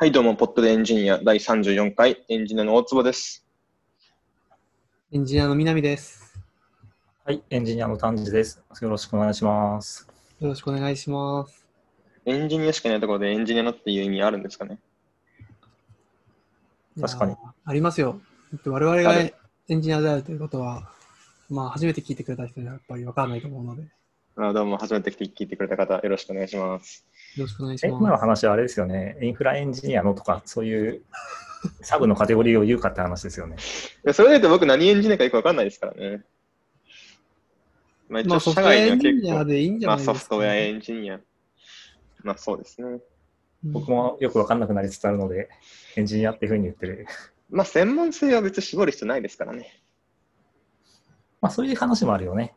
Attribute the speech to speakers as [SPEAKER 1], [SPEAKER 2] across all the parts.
[SPEAKER 1] はい、どうも、ポッドでエンジニア第34回、エンジニアの大坪です。
[SPEAKER 2] エンジニアの南です。
[SPEAKER 3] はい、エンジニアの丹治です。よろしくお願いします。
[SPEAKER 2] よろしくお願いします。
[SPEAKER 1] エンジニアしかいないところでエンジニアのっていう意味あるんですかね？
[SPEAKER 3] 確かに。
[SPEAKER 2] ありますよ。我々
[SPEAKER 1] あ
[SPEAKER 2] が
[SPEAKER 1] る
[SPEAKER 2] エンジニアであるということは、まあ、初めて聞いてくれた人にはやっぱり分からないと思うので、よ
[SPEAKER 1] あどうも、初めて聞いてくれた方、よろしくお願いします。
[SPEAKER 2] ろしくお願いし
[SPEAKER 3] え今の
[SPEAKER 2] ます。
[SPEAKER 3] 話はあれですよね。インフラエンジニアのとか、そういうサブのカテゴリーを言うかって話ですよね。
[SPEAKER 1] いやそれで言うと僕何エンジニアかよくわかんないですからね。まあ一
[SPEAKER 2] まあ、
[SPEAKER 1] 応、社
[SPEAKER 2] ソフトウェアエ
[SPEAKER 1] 外には結
[SPEAKER 2] ンジニア
[SPEAKER 1] 構、
[SPEAKER 2] でいいんじゃ
[SPEAKER 1] まあ
[SPEAKER 2] ないですか、
[SPEAKER 1] ソフトウェアエンジニア。まあそうですね。
[SPEAKER 2] うん
[SPEAKER 3] 僕もよくわかんなくなりつつあるので、エンジニアっていうふうに言ってる。
[SPEAKER 1] まあ専門性は別に絞る必要ないですからね。
[SPEAKER 3] まあそういう話もあるよね。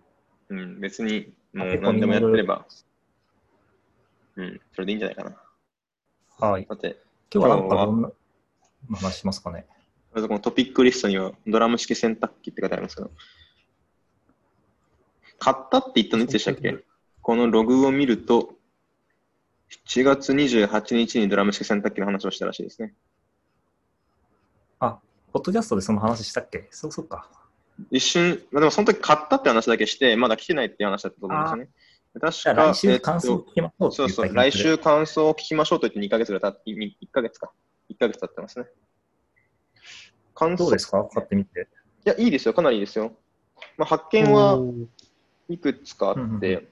[SPEAKER 1] うん、別にもう
[SPEAKER 3] 結構
[SPEAKER 1] 何でもやってれば、うん、それでいいんじゃないかな。
[SPEAKER 3] はい。
[SPEAKER 1] さて、
[SPEAKER 3] 今日はなんかどんな話しますかね？
[SPEAKER 1] まずこのトピックリストにはドラム式洗濯機って書いてありますけど、買ったって言ったのいつでしたっけ？このログを見ると、7月28日にドラム式洗濯機の話をしたらしいですね。
[SPEAKER 3] あ、ポッドキャストでその話したっけ？そうそうか。
[SPEAKER 1] 一瞬、まあでもその時買ったって話だけして、まだ来てないって話だったと思うんですよね。
[SPEAKER 3] じ
[SPEAKER 1] 確か、
[SPEAKER 3] 来週感想を聞きましょうって
[SPEAKER 1] そうそう、来週感想を聞きましょうと言って2ヶ月ぐらい経って、1ヶ月か。1ヶ月経ってますね。感想
[SPEAKER 3] どうですか？買ってみて。
[SPEAKER 1] いや、いいですよ、かなりいいですよ。まあ、発見はいくつかあって、
[SPEAKER 3] うんうんうん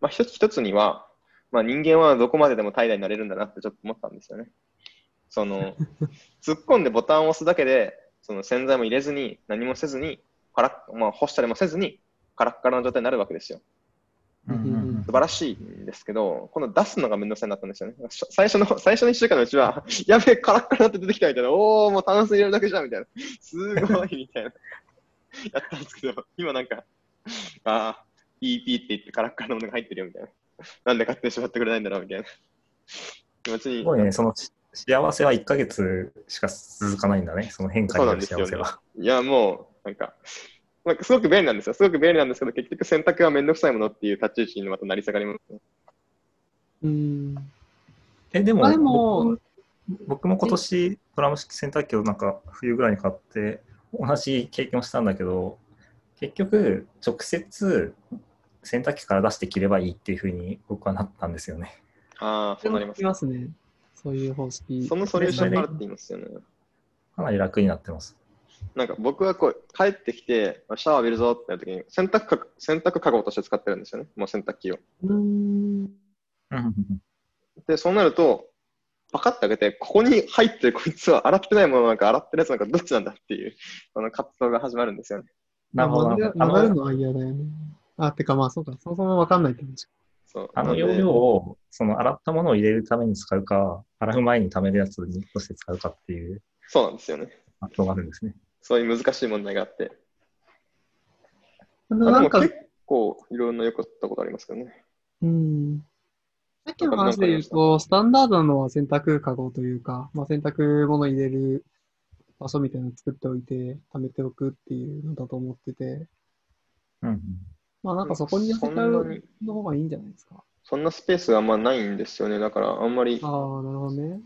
[SPEAKER 1] まあ、一つ一つには、まあ、人間はどこまででも怠惰になれるんだなってちょっと思ったんですよね。その、突っ込んでボタンを押すだけで、その洗剤も入れずに、何もせずに、カラッまあ、干したりもせずに、カラッカラの状態になるわけですよ。素晴らしいんですけど、この出すのがめんどくさいになったんですよね。し最初の、最初の1週間のうちは、やべえ、カラッカラって出てきたみたいな、おー、もう炭水入れるだけじゃんみたいな、すごいみたいな、やったんですけど、今なんか、あー、ピーピーって言ってカラッカラのものが入ってるよみたいな。なんで勝手にしまってくれないんだろうみたいな。気持ちに
[SPEAKER 3] すごいね、そのし幸せは1ヶ月しか続かないんだね、その変化になる幸せは。
[SPEAKER 1] いや、もう、なんか、まあ、すごく便利なんですよ。すごく便利なんですけど、結局選択がめんどくさいものっていう立ち位置にまたなり下がりますね。
[SPEAKER 2] うん。
[SPEAKER 3] え、でも、
[SPEAKER 2] まあでも
[SPEAKER 3] 僕僕も今年ドラム式洗濯機をなんか冬ぐらいに買って、同じ経験をしたんだけど、結局、直接洗濯機から出して着ればいいっていうふうに僕はなったんですよね。
[SPEAKER 1] ああ、そうなります
[SPEAKER 2] い。ますね。そういう方式。
[SPEAKER 1] そのソリューションがあるって言いますよね。
[SPEAKER 3] かなり楽になってます。
[SPEAKER 1] なんか僕はこう帰ってきて、シャワー浴びるぞってなるときに洗濯か洗濯かごとして使ってるんですよね。もう洗濯機を。
[SPEAKER 2] うん。
[SPEAKER 1] で、そうなると、パカッて開けて、ここに入ってるこいつは洗ってないものなんか洗ってるやつなんかどっちなんだっていう、この葛藤が始まるんですよね。
[SPEAKER 3] なるほど。
[SPEAKER 2] 曲
[SPEAKER 3] あの
[SPEAKER 2] がるのは嫌だよね。あ、てかまあそうか、そもそも分かんないって話か。
[SPEAKER 1] そう
[SPEAKER 3] あの容量をその洗ったものを入れるために使うか、洗う前に貯めるやつにとして使うかっていう
[SPEAKER 1] そうなんですよね。
[SPEAKER 3] 発想があるんですね。
[SPEAKER 1] そういう難しい問題があって。あ、で
[SPEAKER 2] んか
[SPEAKER 1] も、結構いろんなよくったことありますけどね。
[SPEAKER 2] うん。さっきの話で言うと、スタンダードなのは洗濯かごというか、まあ、洗濯物入れる場所みたいなの作っておいて、貯めておくっていうのだと思ってて、
[SPEAKER 3] うんうん
[SPEAKER 2] まあなんかそこに寄せちゃ
[SPEAKER 1] そんな
[SPEAKER 2] う
[SPEAKER 1] に
[SPEAKER 2] の方がいいんじゃないですか？
[SPEAKER 1] そんなスペースがあんまないんですよね。だからあんまり
[SPEAKER 2] ああ、なるほどね。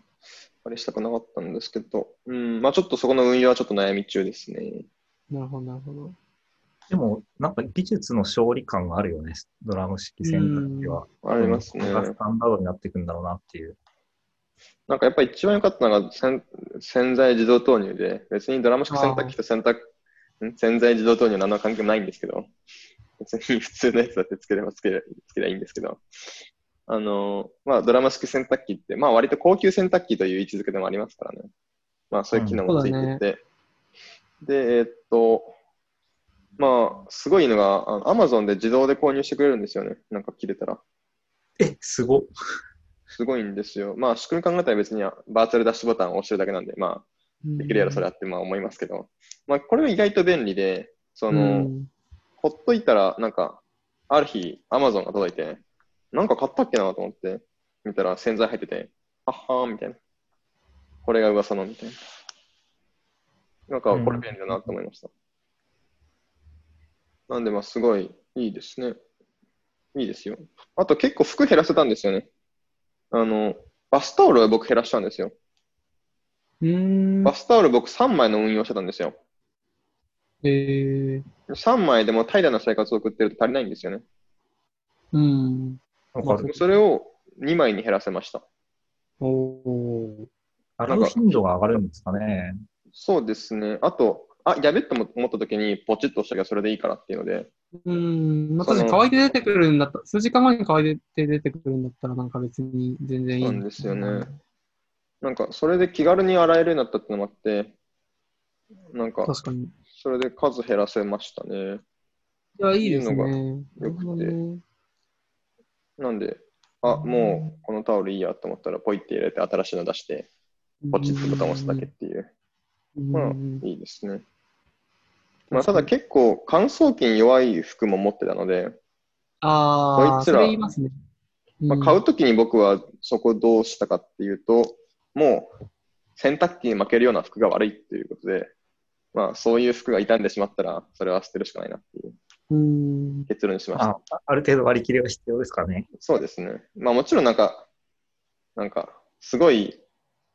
[SPEAKER 1] あれしたくなかったんですけど、うん、まあちょっとそこの運用はちょっと悩み中ですね。
[SPEAKER 2] なるほど、なるほど。
[SPEAKER 3] でも、なんか技術の勝利感があるよね、ドラム式洗濯機は。
[SPEAKER 1] ありますね
[SPEAKER 3] スタンダードになっていくんだろうなっていう。
[SPEAKER 1] なんかやっぱり一番良かったのが洗洗剤自動投入で、別にドラム式洗濯機と洗濯、ん洗剤自動投入は何の関係もないんですけど、別に普通のやつだってつければつけれつければいいんですけど、あの、まあドラム式洗濯機って、まあ割と高級洗濯機という位置づけでもありますからね。まあそういう機能もついて
[SPEAKER 2] うん
[SPEAKER 1] て、で、えーっと、まあ、すごいのが、あの Amazon で自動で購入してくれるんですよね。なんか切れたら。
[SPEAKER 3] え、すごっ。
[SPEAKER 1] すごいんですよ。まあ、仕組み考えたら別にバーチャルダッシュボタンを押してるだけなんで、まあ、できるやろ、それはってまあ思いますけど、まあ、これは意外と便利で、そ
[SPEAKER 2] そ
[SPEAKER 1] の、ほっといたら、なんか、ある日、アマゾンが届いて、なんか買ったっけなと思って、見たら洗剤入ってて、あっはーみたいな。これが噂のみたいな。なんか、これ便利だなと思いました。なんで、まあ、すごいいいですね。いいですよ。あと結構服減らせたんですよね。あの、バスタオルは僕減らしたんですよ。バ。スタオル僕3枚の運用してたんですよ。
[SPEAKER 2] えー、
[SPEAKER 1] 3枚でも怠惰な生活を送ってると足りないんですよね。
[SPEAKER 2] うん。まあ
[SPEAKER 1] それを2枚に減らせました。
[SPEAKER 2] おお。
[SPEAKER 3] 洗う頻度が上がるんですかね。
[SPEAKER 1] そうですね。あと、あ、やべって思った時にポチッと押したけどそれでいいからっていうので、
[SPEAKER 2] うん。まあ、確かに乾いて出てくるんだった数時間前に乾いて出てくるんだったら、なんか別に全然いい。
[SPEAKER 1] なんですよねなんかそれで気軽に洗えるようになったってのもあって、なんか
[SPEAKER 2] 確かに。い
[SPEAKER 1] それで数減らせましたね。
[SPEAKER 2] や、いいですね。
[SPEAKER 1] のが良くて
[SPEAKER 2] な
[SPEAKER 1] んで、あ、もうこのタオルいいやと思ったらポイって入れて新しいの出して、ポチッとボタンを押すだけっていう。
[SPEAKER 2] うん。
[SPEAKER 1] まあ
[SPEAKER 2] うん、
[SPEAKER 1] いいですね。まあ、ただ結構乾燥機に弱い服も持ってたので、
[SPEAKER 2] ああ、
[SPEAKER 1] こいつら
[SPEAKER 2] ますね。
[SPEAKER 1] まあ、買うときに僕はそこどうしたかっていうと、もう洗濯機に負けるような服が悪いっていうことで、まあそういう服が傷んでしまったら、それは捨てるしかないなっていう
[SPEAKER 2] うん。
[SPEAKER 1] 結論にしました。
[SPEAKER 3] あある程度割り切りは必要ですかね。
[SPEAKER 1] そうですね。まあもちろんなんか、なんか、すごい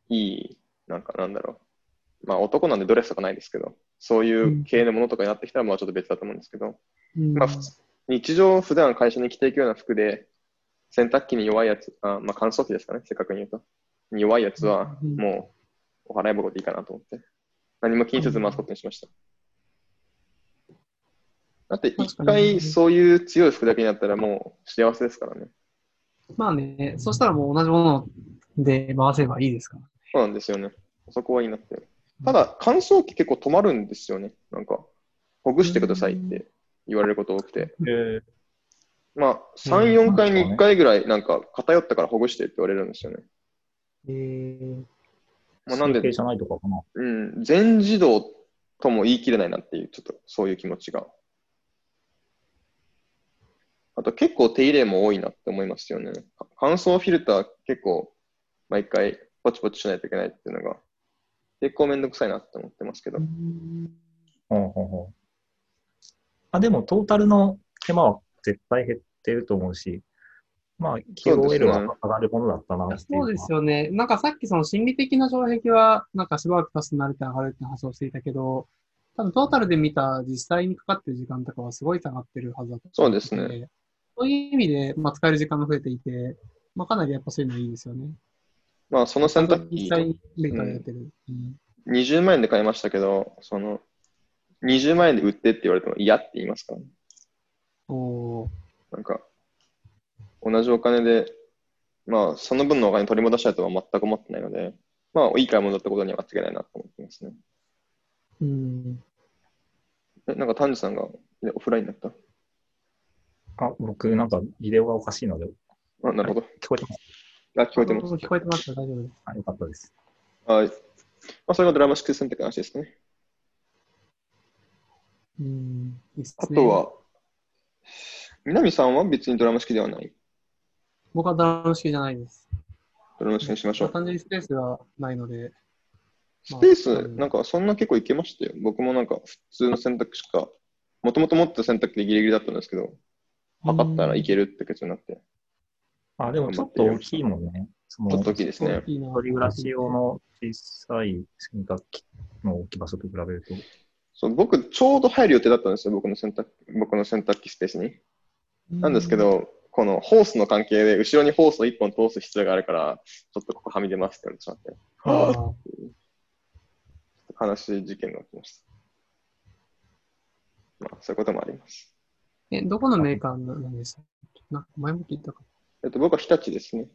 [SPEAKER 1] いい、なんかなんだろう。まあ男なんでドレスとかないですけど、そういう系のものとかになってきたらまあちょっと別だと思うんですけど、
[SPEAKER 2] うん
[SPEAKER 1] まあ普通日常普段会社に着ていくような服で、洗濯機に弱いやつ、あまあ乾燥機ですかね、正確に言うと。に弱いやつは
[SPEAKER 2] うん
[SPEAKER 1] もうお払い箱でいいかなと思って、何も気にせず回すことにしました。だって一回そういう強い服だけになったらもう幸せですからね。
[SPEAKER 2] まあね、そしたらもう同じもので回せばいいですから。
[SPEAKER 1] そうなんですよね。そこはいいなって。ただ、乾燥機結構止まるんですよね。なんか、ほぐしてくださいって言われること多くて。
[SPEAKER 3] え
[SPEAKER 1] まあ、3、4回に1回ぐらい、なんか、偏ったからほぐしてって言われるんですよね。
[SPEAKER 2] えー、
[SPEAKER 1] まあ、なんで
[SPEAKER 3] 水、平じゃないとかかな。
[SPEAKER 1] うん、全自動とも言い切れないなっていう、ちょっとそういう気持ちが。あと、結構手入れも多いなって思いますよね。か乾燥フィルター結構、毎回ポチポチしないといけないっていうのが、結構めんどくさいなって思ってますけど。
[SPEAKER 3] ほうほうほうあでも、トータルの手間は絶対減ってると思うし、まあ、QOL は上がるものだったなっていう
[SPEAKER 2] そうですよね。なんかさっきその心理的な障壁は、なんかしばらく経つと慣れて上がるって話をしていたけど、多分トータルで見た実際にかかってる時間とかはすごい下がってるはずだと
[SPEAKER 1] そう
[SPEAKER 2] 思
[SPEAKER 1] ですね。
[SPEAKER 2] ね。そういう意味で、まあ、使える時間が増えていて、まあ、かなりやっぱそういうのいいですよね。
[SPEAKER 1] まあ、その洗濯機、
[SPEAKER 2] 実際にメーカーでやってる。うん
[SPEAKER 1] 20万円で買いましたけど、その、20万円で売ってって言われても嫌って言いますか？らね。
[SPEAKER 2] おー
[SPEAKER 1] なんか、同じお金で、まあ、その分のお金取り戻したいとは全く思ってないので、まあ、いい買い物だったことには間違いないなと思ってますね。
[SPEAKER 2] うん。
[SPEAKER 1] え、なんか、丹治さんがねオフラインだった？
[SPEAKER 3] あ、僕、なんか、ビデオがおかしいので、
[SPEAKER 1] あ、なるほど。
[SPEAKER 3] 聞こえてます？
[SPEAKER 1] あ、聞こえてます。
[SPEAKER 2] 聞こえてますよ大丈夫です。
[SPEAKER 3] あ、よかったです。
[SPEAKER 1] はい。まあ、それがドラマ式選択の話ですかね。
[SPEAKER 2] うん。いいっすね
[SPEAKER 1] あとは、南さんは別にドラマ式ではない？
[SPEAKER 2] 僕はドラム式じゃないです。
[SPEAKER 1] ドラマ式にしましょう。
[SPEAKER 2] 単純にスペースがないので、
[SPEAKER 1] スペース、
[SPEAKER 2] まあ
[SPEAKER 1] なんかそんな結構いけましたよ。僕もなんか普通の選択しか、もともと持ってた選択機でギリギリだったんですけど、測ったらいけるって結論になって、
[SPEAKER 3] あ、でもちょっと大きいもんね。
[SPEAKER 1] ちょっと大きいですね。
[SPEAKER 2] いいな
[SPEAKER 3] 一人暮らし用の小さい洗濯機の置き場所と比べると。
[SPEAKER 1] そう僕、ちょうど入る予定だったんですよ、僕の洗濯僕の洗濯機スペースに。なんですけ、ど、このホースの関係で、後ろにホースを1本通す必要があるから、ちょっとここはみ出ますって言われてしまって、
[SPEAKER 2] あー
[SPEAKER 1] 悲しい事件が起きました。まあ、そういうこともあります。
[SPEAKER 2] え、どこのメーカーなんでしたっけな前も聞いたか。
[SPEAKER 1] えっと、僕は日立ですね。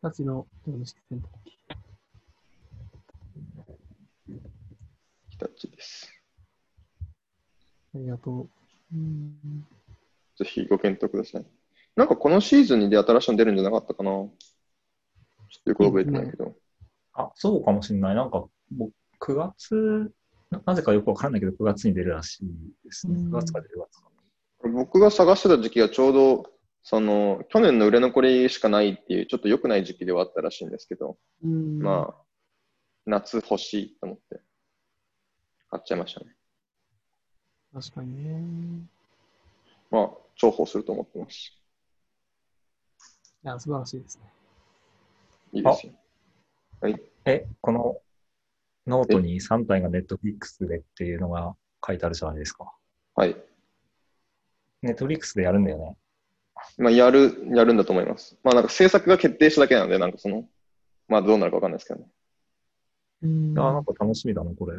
[SPEAKER 2] たちのドラム式洗濯機。
[SPEAKER 1] 日立です。
[SPEAKER 2] ありがとう。うん
[SPEAKER 1] ぜひご検討ください。なんかこのシーズンにで新しいの出るんじゃなかったかな？ちょっとよく覚えてないけど。
[SPEAKER 3] あ、そうかもしれない。なんか、僕、9月、ななぜかよくわかんないけど、9月に出るらしいですね。
[SPEAKER 2] うん
[SPEAKER 3] 9月か10月か
[SPEAKER 1] 僕が探してた時期はちょうど、その、去年の売れ残りしかないっていう、ちょっと良くない時期ではあったらしいんですけど、
[SPEAKER 2] うん
[SPEAKER 1] まあ、夏欲しいと思って、買っちゃいましたね。
[SPEAKER 2] 確かにね。
[SPEAKER 1] まあ、重宝すると思ってます。
[SPEAKER 2] いや、素晴らしいですね。
[SPEAKER 1] いいですよ。はい。
[SPEAKER 3] え、このノートに三体がネットフリックスでっていうのが書いてあるじゃないですか。
[SPEAKER 1] はい。
[SPEAKER 3] ネットフリックスでやるんだよね。
[SPEAKER 1] まあ、やる、やるんだと思います。まあ、なんか制作が決定しただけなんで、なんかその、まあ、どうなるかわかんないですけどね。
[SPEAKER 2] うん
[SPEAKER 3] あなんか楽しみだな、これ。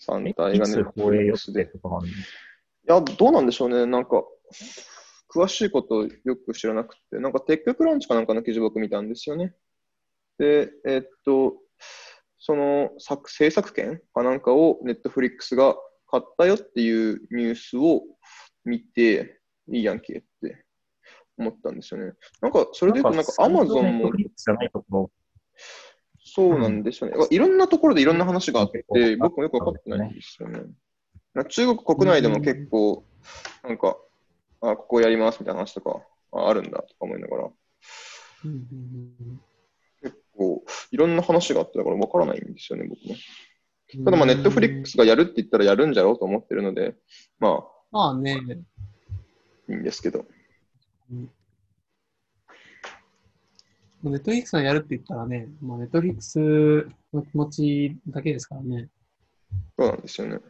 [SPEAKER 1] 3
[SPEAKER 3] え
[SPEAKER 1] 体がね
[SPEAKER 3] いつ、放映予定とかあるの？
[SPEAKER 1] いや、どうなんでしょうね。なんか、詳しいことよく知らなくて、なんかテッククランチかなんかの記事僕見たんですよね。で、えっと、その作制作権かなんかをネットフリックスが買ったよっていうニュースを見て、いいやんけって思ったんですよね。なんか、それで言うと、なんかアマゾンもそうなんですよね。いろんなところでいろんな話があって僕もよくわかってないんですよね。中国国内でも結構、なんか、あ、ここやりますみたいな話とか、ああるんだとか思いながら、結構、いろんな話があって、だからわからないんですよね、僕も。
[SPEAKER 2] うん
[SPEAKER 1] ただ、まあ、ネットフリックスがやるって言ったらやるんじゃろうと思ってるので、ま
[SPEAKER 2] まあね、
[SPEAKER 1] あ、いいんですけど。
[SPEAKER 2] ネットフリックスがやるって言ったらね、まあ、ネットフリックスの気持ちだけですからね。
[SPEAKER 1] そうなんですよね。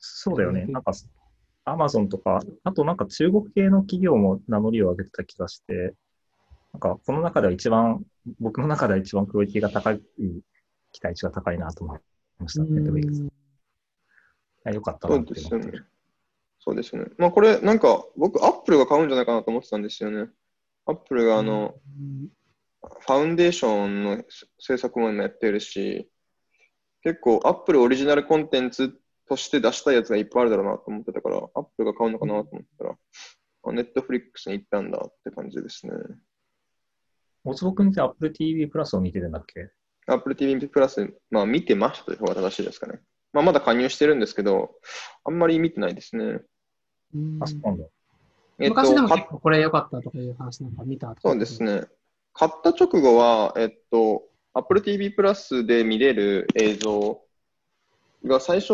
[SPEAKER 3] そうだよね。なんか、アマゾンとか、あとなんか中国系の企業も名乗りを上げてた気がして、なんかこの中では一番、僕の中では一番クオリティが高い、期待値が高いなと思いました、ネットフリックス。いやよかったなって思ってる。。
[SPEAKER 1] そうですよね。まあ、これ、なんか、僕、アップルが買うんじゃないかなと思ってたんですよね。アップルが、あの、ファウンデーションの制作も今やってるし、結構、アップルオリジナルコンテンツとして出したいやつがいっぱいあるだろうなと思ってたから、アップルが買うのかなと思ったら、あネットフリックスに行ったんだって感じですね。
[SPEAKER 3] 大坪君って Apple TV プラスを見てるんだっけ
[SPEAKER 1] ？Apple TV プラス、まあ見てましたという方が正しいですかね。まあまだ加入してるんですけど、あんまり見てないですね。
[SPEAKER 2] うん
[SPEAKER 3] あ、そうなんだ。
[SPEAKER 1] えっと、
[SPEAKER 2] 昔でも
[SPEAKER 1] か
[SPEAKER 2] 結構これ良かったとかいう話なんか見た
[SPEAKER 1] そうです。ね。買った直後は、えっと、Apple TV プラスで見れる映像が最初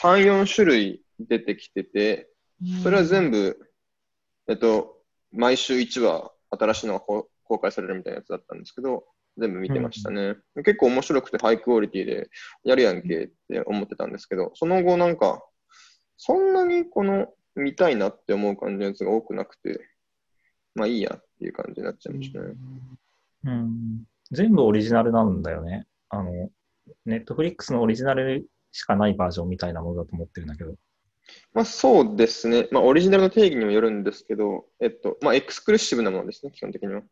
[SPEAKER 1] 3、4種類出てきてて、それは全部、えっと、毎週1話新しいのがこう公開されるみたいなやつだったんですけど、全部見てましたね。結構面白くてハイクオリティでやるやんけって思ってたんですけど、その後なんか、そんなにこの見たいなって思う感じのやつが多くなくて、まあいいやっていう感じになっちゃいましたね。
[SPEAKER 3] うん。全部オリジナルなんだよね。あの、ネットフリックスのオリジナルしかないバージョンみたいなものだと思ってるんだけど。
[SPEAKER 1] まあそうですね。まあオリジナルの定義にもよるんですけど、えっと、まあエクスクルーシブなものですね、基本的には。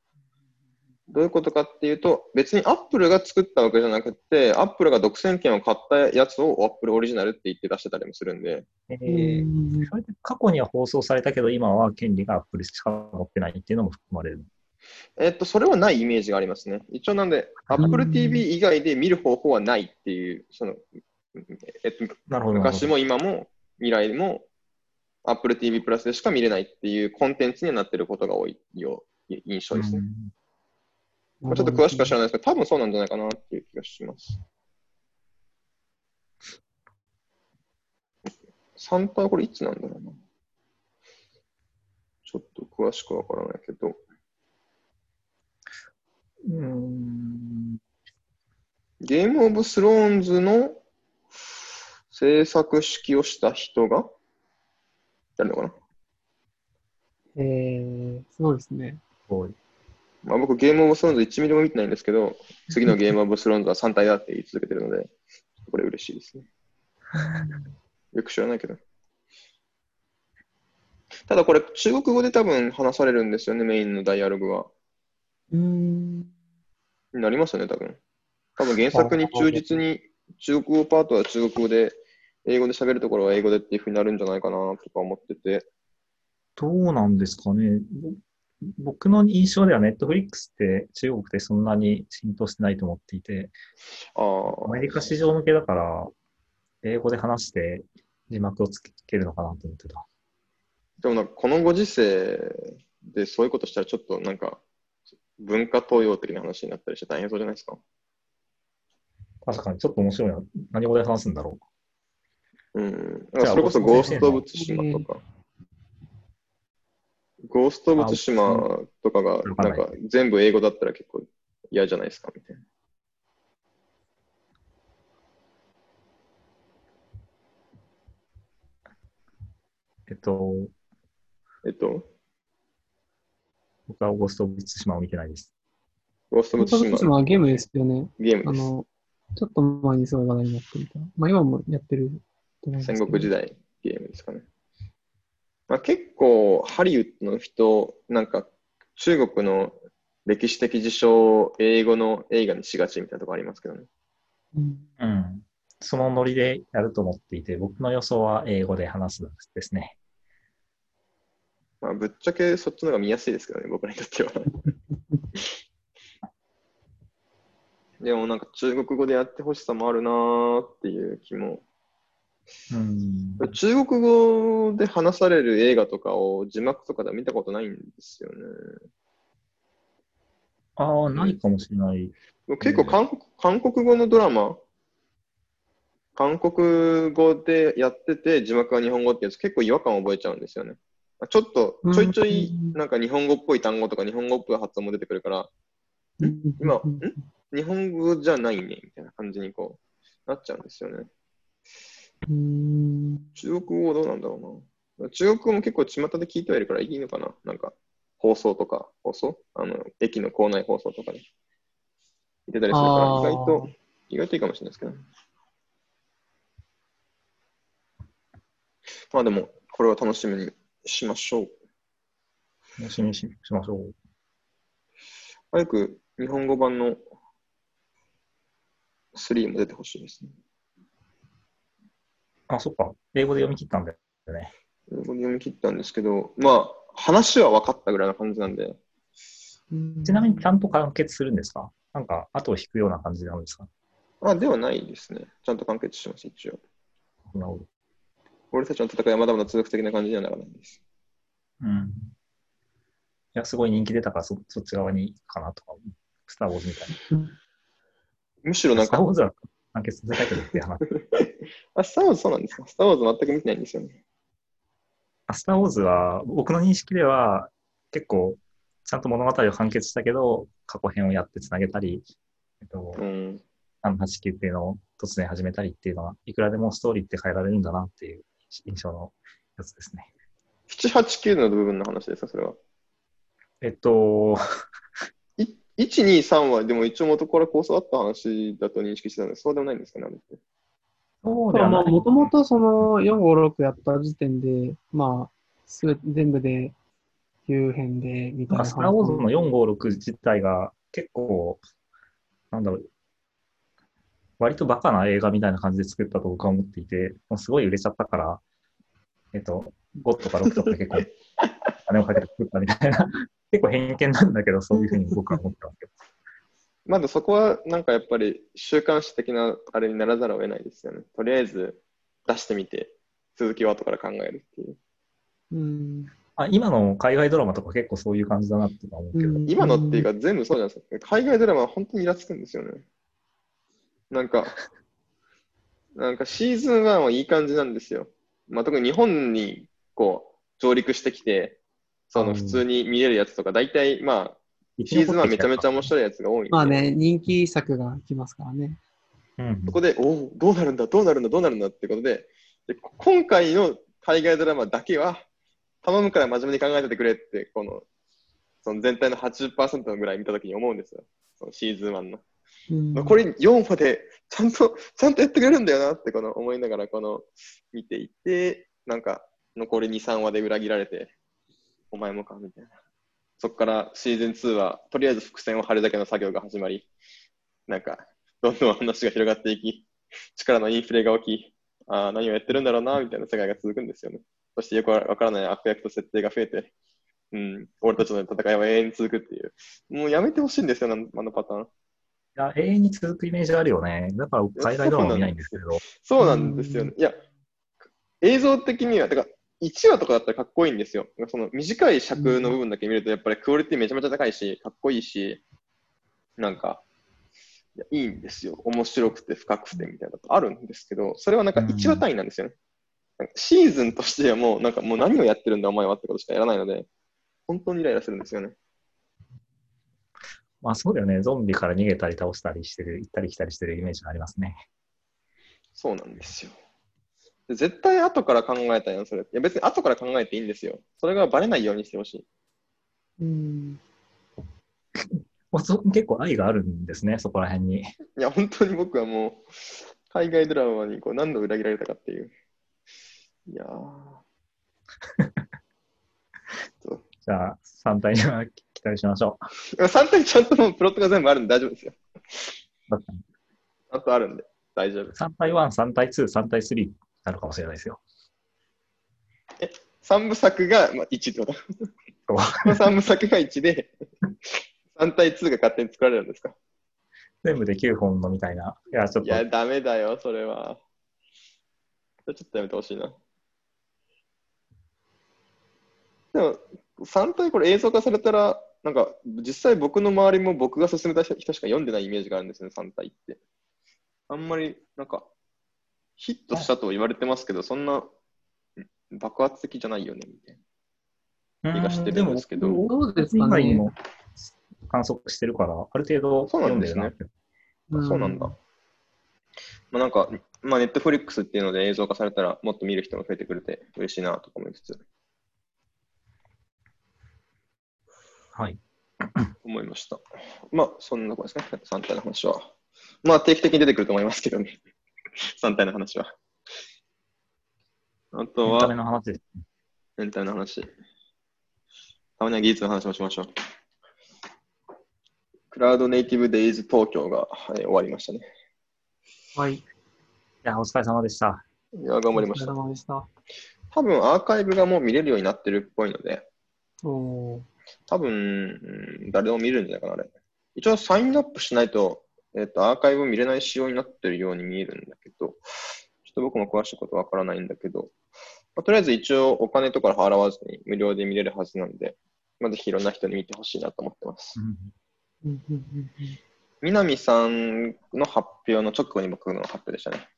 [SPEAKER 1] どういうことかっていうと、別にアップルが作ったわけじゃなくて、アップルが独占権を買ったやつをアップルオリジナルって言って出してたりもするんで、
[SPEAKER 3] え
[SPEAKER 2] う
[SPEAKER 3] ー
[SPEAKER 2] ん
[SPEAKER 3] それで過去には放送されたけど、今は権利が Apple しか持ってないっていうのも含まれる。
[SPEAKER 1] えっと、それはないイメージがありますね。一応なんで、Apple TV 以外で見る方法はないっていう、その、えっと、
[SPEAKER 3] なるほど。
[SPEAKER 1] 昔も今も未来も Apple TV プラスでしか見れないっていうコンテンツにはなってることが多いよ印象ですね。まあ、ちょっと詳しくは知らないですけど、多分そうなんじゃないかなっていう気がします。サンタはこれいつなんだろうな。ちょっと詳しくわからないけど。
[SPEAKER 3] うん。
[SPEAKER 1] ゲームオブスローンズの制作指揮をした人がやるのかな？
[SPEAKER 2] えー、すごいですね。
[SPEAKER 3] すごい。
[SPEAKER 1] まあ、僕、ゲームオブスローンズ1ミリも見てないんですけど、次のゲームオブスローンズは3体だって言い続けてるので、これ嬉しいですね。よく知らないけど。ただこれ、中国語で多分話されるんですよね、メインのダイアログは。
[SPEAKER 2] うん。
[SPEAKER 1] になりますよね、多分。多分原作に忠実に中国語パートは中国語で、英語で喋るところは英語でっていうふうになるんじゃないかなとか思ってて。
[SPEAKER 3] どうなんですかね。ぼ僕の印象では Netflix って中国でそんなに浸透してないと思っていて、
[SPEAKER 1] ああ、
[SPEAKER 3] アメリカ市場向けだから、英語で話して字幕をつけるのかなと思ってた。
[SPEAKER 1] でもなんかこのご時世でそういうことしたらちょっとなんか文化東洋的な話になったりして大変そうじゃないですか？
[SPEAKER 3] 確かにちょっと面白いな。何語で話すんだろ
[SPEAKER 1] うん。
[SPEAKER 3] じゃあ
[SPEAKER 1] それこそ
[SPEAKER 3] 僕
[SPEAKER 1] ゴースト・オブ・ツシマとか。ゴースト・オブ・ツシマとかが、
[SPEAKER 3] な
[SPEAKER 1] んか全部英語だったら結構嫌じゃないですかみたいな。
[SPEAKER 3] えっと、
[SPEAKER 1] えっと、
[SPEAKER 3] 僕はゴースト・オブ・ツシマを見てないです。
[SPEAKER 1] ゴースト・オブ・ツシマ
[SPEAKER 2] はゲームですよね。
[SPEAKER 1] ゲームです。
[SPEAKER 2] あのちょっと前にそういう話題になってみた。まあ今もやってる
[SPEAKER 1] 戦国時代ゲームですかね。まあ、結構、ハリウッドの人、なんか、中国の歴史的事象を英語の映画にしがちみたいなところありますけどね。
[SPEAKER 2] うん。
[SPEAKER 3] うん。そのノリでやると思っていて、僕の予想は英語で話すですね。
[SPEAKER 1] まあ、ぶっちゃけそっちの方が見やすいですけどね、僕らにとっては。でもなんか中国語でやってほしさもあるなーっていう気も。
[SPEAKER 3] うん。
[SPEAKER 1] 中国語で話される映画とかを字幕とかでは見たことないんですよね。
[SPEAKER 3] ああ、ないかもしれない。
[SPEAKER 1] 結構韓国韓国語のドラマ、韓国語でやってて字幕が日本語ってやつ結構違和感を覚えちゃうんですよね。ちょっとちょいちょい
[SPEAKER 2] うん
[SPEAKER 1] なんか日本語っぽい単語とか日本語っぽい発音も出てくるから、今ん？日本語じゃないねみたいな感じにこうなっちゃうんですよね。
[SPEAKER 2] うん。
[SPEAKER 1] 中国語どうなんだろうな。中国語も結構巷で聞いてはいるからいいのかななんか放送とか、放送？あの、駅の構内放送とかで。言ってたりするから、意外と、意外といいかもしれないですけど。まあでも、これは楽しみにしましょう。
[SPEAKER 3] 楽しみにししましょう。
[SPEAKER 1] 早く日本語版の3も出てほしいですね。
[SPEAKER 3] あ、そっか。英語で読み切ったんだよね。
[SPEAKER 1] 英語で読み切ったんですけど、まあ、話は分かったぐらいな感じなんで、
[SPEAKER 3] ちなみにちゃんと完結するんですか？なんか、後を引くような感じなんですか？
[SPEAKER 1] あ、ではないですね。ちゃんと完結します、一応。
[SPEAKER 3] なるほど。
[SPEAKER 1] 俺たちの戦いはまだまだ続く的な感じにはならないです。
[SPEAKER 3] うん。いや、すごい人気出たからそ、そっち側にかなとか、スター・ウォーズみたい
[SPEAKER 1] むしろ
[SPEAKER 3] な。
[SPEAKER 1] なんか
[SPEAKER 3] スター・ウォー、ズは完結させたけどって話。
[SPEAKER 1] あ、スター・ウォーズそうなんですか？スター・ウォーズ全く見てないんですよね。
[SPEAKER 3] あスター・ウォーズは、僕の認識では、結構、ちゃんと物語を完結したけど、過去編をやってつなげたり、えっと、
[SPEAKER 1] うん。
[SPEAKER 3] 389っていうのを突然始めたりっていうのは、いくらでもストーリーって変えられるんだなっていう印象のやつですね。
[SPEAKER 1] 7、8、9の部分の話ですか、それは。
[SPEAKER 3] えっと、
[SPEAKER 1] い1、2、3はでも一応元から構想あった話だと認識してたので、そうでもないんですかね、あれって。
[SPEAKER 3] そう
[SPEAKER 2] ただ。もともとその4、5、6やった時点で、まあ、す全部で9編で、みたいな。
[SPEAKER 3] スター・ウォーズの456自体が結構、なんだろう、割とバカな映画みたいな感じで作ったと僕は思っていて、もうすごい売れちゃったから、えっと、5とか6とか結構、金をかけて作ったみたいな、結構偏見なんだけど、そういうふうに僕は思ってますけど。
[SPEAKER 1] まだそこはなんかやっぱり週刊誌的なあれにならざるを得ないですよね。とりあえず出してみて、続きは後から考えるっていう。
[SPEAKER 2] うん。
[SPEAKER 3] あ今の海外ドラマとか結構そういう感じだなって思うけど、
[SPEAKER 2] うん
[SPEAKER 1] 今のっていうか全部そうじゃないですか。海外ドラマは本当にイラつくんですよね。なんか、なんかシーズン1はいい感じなんですよ。まあ、特に日本にこう上陸してきて、その普通に見れるやつとか、大体まあ、シーズン1めちゃめちゃ面白いやつが多いんで、
[SPEAKER 2] まあね、人気作が来ますからね。
[SPEAKER 3] うん
[SPEAKER 1] そこで、おお、どうなるんだ、どうなるんだ、どうなるんだってことで、で今回の海外ドラマだけは、頼むから真面目に考えててくれって、この、その全体の80%ぐらい見たときに思うんですよ。そのシーズン1の。
[SPEAKER 2] うん、
[SPEAKER 1] 残り4話で、ちゃんと、ちゃんとやってくれるんだよなって、この思いながら、この、見ていて、なんか、残り2、3話で裏切られて、お前もか、みたいな。そこからシーズン2は、とりあえず伏線を張るだけの作業が始まり、なんか、どんどん話が広がっていき、力のインフレが起き、ああ、何をやってるんだろうな、みたいな世界が続くんですよね。そしてよくわからない悪役と設定が増えて、うん、俺たちの戦いは永遠に続くっていう。もうやめてほしいんですよ、あのあのパターン。
[SPEAKER 3] いや永遠に続くイメージあるよね。だから海外ドラマ見ないんですけど。
[SPEAKER 1] そうなんですよね。いや、映像的には、だから1話とかだったらかっこいいんですよ。その短い尺の部分だけ見ると、やっぱりクオリティめちゃめちゃ高いし、かっこいいし、なんか、いやいいんですよ。面白くて深くてみたいなのあるんですけど、それはなんか1話単位なんですよね。なんかシーズンとしてはもう、なんかもう何をやってるんだお前はってことしかやらないので、本当にイライラするんですよね。
[SPEAKER 3] まあそうだよね。ゾンビから逃げたり倒したりしてる、行ったり来たりしてるイメージがありますね。
[SPEAKER 1] そうなんですよ。で絶対後から考えたよ、それ。いや別に後から考えていいんですよ。それがバレないようにしてほしい。
[SPEAKER 2] うん。
[SPEAKER 3] もうそ結構愛があるんですね、そこら辺に。
[SPEAKER 1] いや、本当に僕はもう、海外ドラマにこう何度裏切られたかっていう。いや
[SPEAKER 3] じゃあ、3体には期待しましょ
[SPEAKER 1] 3体ちゃんともうプロットが全部あるんで大丈夫ですよ。
[SPEAKER 3] う。確かに
[SPEAKER 1] ちゃんとあるんで大丈夫。
[SPEAKER 3] 3対1、3対2、3対3になるかもしれないですよ。
[SPEAKER 1] 3部作が、まあ、1ってこと。
[SPEAKER 3] そう
[SPEAKER 1] 3部作が1で、3対2が勝手に作られるんですか？
[SPEAKER 3] 全部で9本のみたいな。いや、ちょっと
[SPEAKER 1] いや、ダメだよ、それは。それちょっとやめてほしいな。でも、3体これ映像化されたら、なんか、実際僕の周りも僕が勧めた人しか読んでないイメージがあるんですね、3体って。あんまり、なんか、ヒットしたと言われてますけど、そんな爆発的じゃないよね、みたいな。気がしてるんですけど
[SPEAKER 3] でも
[SPEAKER 2] どうですかね。
[SPEAKER 3] 観測してるから、ある程度
[SPEAKER 1] そうな
[SPEAKER 3] 読んで
[SPEAKER 1] すねそうなんだ。まあなんか、まあネットフリックスっていうので映像化されたらもっと見る人も増えてくれて嬉しいなとか思いつつ
[SPEAKER 3] はい。
[SPEAKER 1] 思いました。まあそんなとこですね、3体の話は。まあ定期的に出てくると思いますけどね。3体の話は。あと
[SPEAKER 3] エンタメ
[SPEAKER 1] は、
[SPEAKER 3] の話です。
[SPEAKER 1] エンタメの話。たまには技術の話もしましょう。クラウドネイティブデイズ東京が、はい終わりましたね。
[SPEAKER 2] はい。
[SPEAKER 3] いや、お疲れ様でした。
[SPEAKER 1] いや、頑張りました
[SPEAKER 2] お疲れ。様でした。
[SPEAKER 1] 多分アーカイブがもう見れるようになってるっぽいので、
[SPEAKER 2] おー
[SPEAKER 1] 多分、うん誰でも見れるんじゃないかな、あれ。一応サインアップしないと、えっ、と、アーカイブ見れない仕様になってるように見えるんだけど、ちょっと僕も詳しいことわからないんだけど、まあとりあえず一応お金とか払わずに無料で見れるはずなんで、まあ、ぜひいろんな人に見てほしいなと思ってます。
[SPEAKER 2] うんうんうんうん
[SPEAKER 1] 南さんの発表の直後に僕の発表でしたね。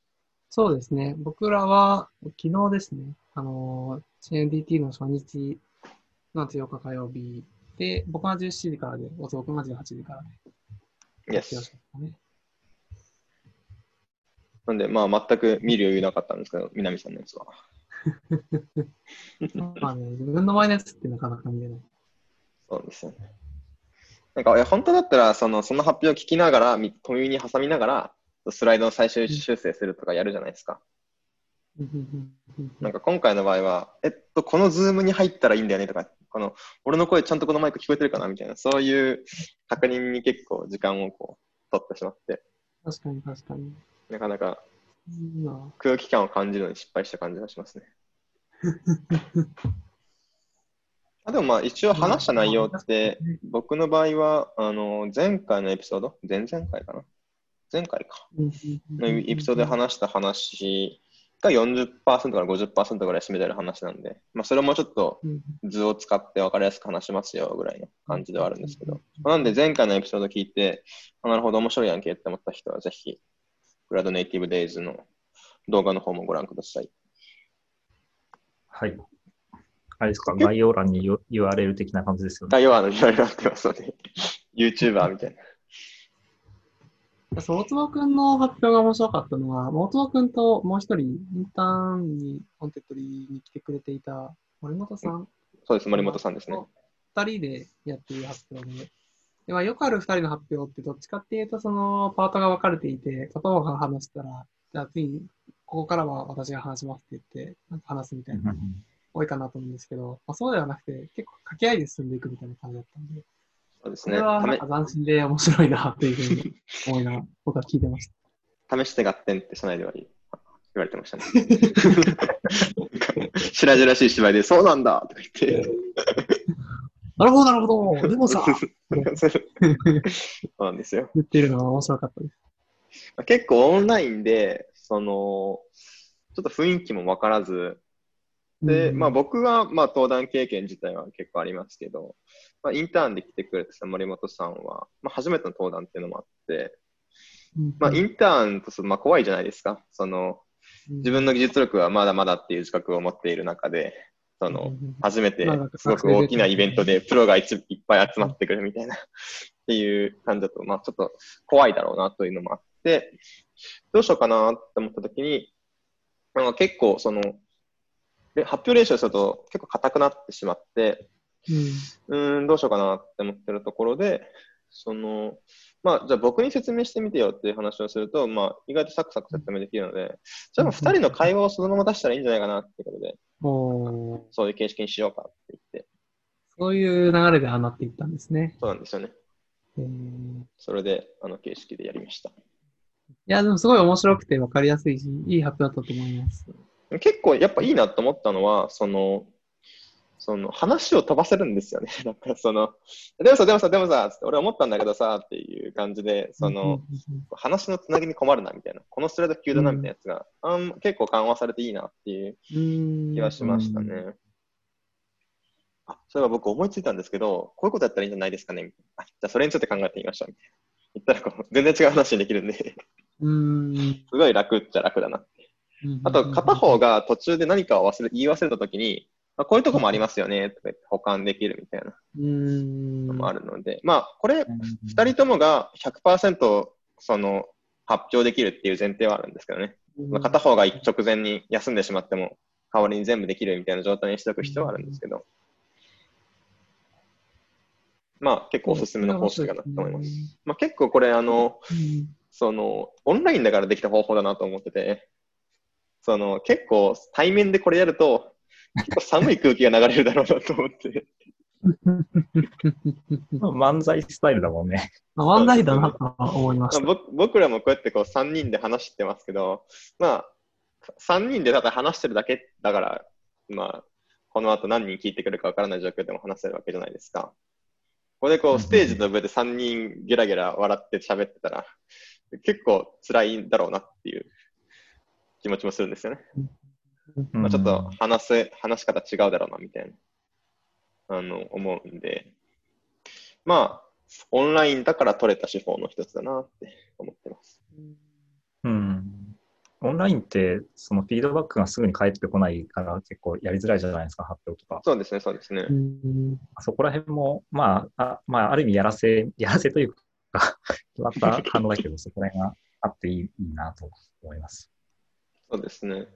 [SPEAKER 2] そうですね。僕らは昨日ですね、あのー、CNDT の初日の8日火曜日で、僕が17時からで、おそくが18時からで、
[SPEAKER 1] イエ
[SPEAKER 2] 発表し
[SPEAKER 1] ス。
[SPEAKER 2] ましたね。
[SPEAKER 1] なんで、まあ全く見る余裕なかったんですけど、南さんのやつは。
[SPEAKER 2] まあね、自分の前のやつってなかなか見れない。
[SPEAKER 1] そうですよね。なんか、いや本当だったら、その、その発表を聞きながら、み小耳に挟みながら、スライドの最終修正するとかやるじゃないですか。なんか今回の場合は、えっと、このズームに入ったらいいんだよねとか、この、俺の声ちゃんとこのマイク聞こえてるかなみたいな、そういう確認に結構時間をこう、取ってしまって、
[SPEAKER 2] 確かに確かに。
[SPEAKER 1] なかなか空気感を感じるのに失敗した感じがしますね。あでもまあ一応話した内容って、僕の場合は、あの、前回のエピソード、前々回かな？前回か。のエピソードで話した話が40%から50%ぐらい占めてる話なんで、まあそれもちょっと
[SPEAKER 2] うん
[SPEAKER 1] 図を使って分かりやすく話しますよぐらいの感じではあるんですけど、まあなんで前回のエピソード聞いて、あなるほど面白いやんけって思った人はぜひ、 CloudNative Days の動画の方もご覧ください。
[SPEAKER 3] はい。あれですか、概要欄に URL 的な感じですよね。
[SPEAKER 1] 概要欄の URL があってますので、YouTuber みたいな。
[SPEAKER 2] そう、大坪くんの発表が面白かったのは、大坪くんともう一人、インターンに、ウォンテッドリーに来てくれていた森本さん。
[SPEAKER 1] そうです、森本さんですね。。
[SPEAKER 2] 二人でやっている発表で。でまあ、よくある二人の発表って、どっちかっていうと、その、パートが分かれていて、片方が話したら、じゃあ次、ここからは私が話しますって言って、なんか話すみたいな、多いかなと思うんですけど、まあ、そうではなくて、結構掛け合いで進んでいくみたいな感じだったんで、
[SPEAKER 1] そうですね。
[SPEAKER 2] これは斬新で面白いな、というふうに 思いながら、僕は聞いてました。
[SPEAKER 1] 試して合点って社内では言われてましたね。白々しい芝居で、そうなんだとか言って。
[SPEAKER 2] なるほど、なるほど。でもさ、
[SPEAKER 1] そうなんですよ。
[SPEAKER 2] 言っているのは面白かったです。
[SPEAKER 1] 結構オンラインで、その、ちょっと雰囲気も分からず、で、
[SPEAKER 2] うん
[SPEAKER 1] まあ僕は、まあ登壇経験自体は結構ありますけど、まあインターンで来てくれた森本さんは、まあ初めての登壇っていうのもあって、
[SPEAKER 2] うん。
[SPEAKER 1] まあインターンとするとまあ怖いじゃないですか。その、自分の技術力はまだまだっていう自覚を持っている中で、その、初めてすごく大きなイベントでプロがいっぱい集まってくるみたいなっていう感じだと、まあちょっと怖いだろうなというのもあって、どうしようかなって思った時に、なんか結構、その、で発表練習すると結構硬くなってしまって、
[SPEAKER 2] うん。
[SPEAKER 1] うーん、どうしようかなって思ってるところで、その、まあ、じゃあ僕に説明してみてよっていう話をすると、まあ、意外とサクサク説明できるので、じゃあもう二人の会話をそのまま出したらいいんじゃないかなっていうことで、
[SPEAKER 2] もう、
[SPEAKER 1] そういう形式にしようかって言って、
[SPEAKER 2] そういう流れでああなっていったんですね。
[SPEAKER 1] そうなんですよね。
[SPEAKER 2] えー
[SPEAKER 1] それで、あの形式でやりました。
[SPEAKER 2] いや、でもすごい面白くて分かりやすいし、いい発表だったと思います。
[SPEAKER 1] 結構やっぱいいなと思ったのは、その、その話を飛ばせるんですよね。なんかその、でもさ、でもさ、でもさ、つって俺思ったんだけどさ、っていう感じで、その、話のつなぎに困るなみたいな、このスライド急だなみたいなやつが、あん結構緩和されていいなっていう
[SPEAKER 2] うん、
[SPEAKER 1] 気がしましたね。あ、そういえば僕思いついたんですけど、こういうことやったらいいんじゃないですかね？みたいな。あじゃあそれについて考えてみましょうみたいな。言ったらこう全然違う話にできるんで、
[SPEAKER 2] うん。
[SPEAKER 1] すごい楽っちゃ楽だな。
[SPEAKER 2] うん
[SPEAKER 1] あと、片方、が途中で何かを忘れ言い忘れたときに、あこういうとこもありますよね、保管できるみたいな。
[SPEAKER 2] うん。
[SPEAKER 1] のもあるので、まあ、これ、
[SPEAKER 3] うん。
[SPEAKER 1] 二人ともが100%その発表できるっていう前提はあるんですけどね。まあ片方が直前に休んでしまっても、代わりに全部できるみたいな状態にしておく必要はあるんですけど、まあ、結構おすすめの方式かなと思います。まあ、結構これ、あの、
[SPEAKER 2] うん。
[SPEAKER 1] その、オンラインだからできた方法だなと思ってて、その、結構対面でこれやると、結構寒い空気が流れるだろうなと思って。
[SPEAKER 3] 漫才スタイルだもんね。
[SPEAKER 2] まあ、漫才だなとは思いました。
[SPEAKER 1] まあ僕僕らもこうやってこう3人で話してますけど、まあ、3人でただ話してるだけだから、まあ、この後何人聞いてくるかわからない状況でも話せるわけじゃないですか。これでこう、ステージの上で3人ゲラゲラ笑って喋ってたら、結構辛いんだろうなっていう気持ちもするんですよね。まあ、ちょっと話せ、話し方違うだろうな、みたいな、あの、思うんで、まあ、オンラインだから取れた手法の一つだなって思ってます。
[SPEAKER 3] うん。オンラインって、そのフィードバックがすぐに返ってこないから結構やりづらいじゃないですか、発表とか。
[SPEAKER 1] そうですね、そうですね
[SPEAKER 2] う。ん
[SPEAKER 3] そこら辺も、まあ、あまあ、ある意味やらせ、やらせというか、決まった反応だけど、そこら辺があっていいいいなと思います。
[SPEAKER 1] そうですね。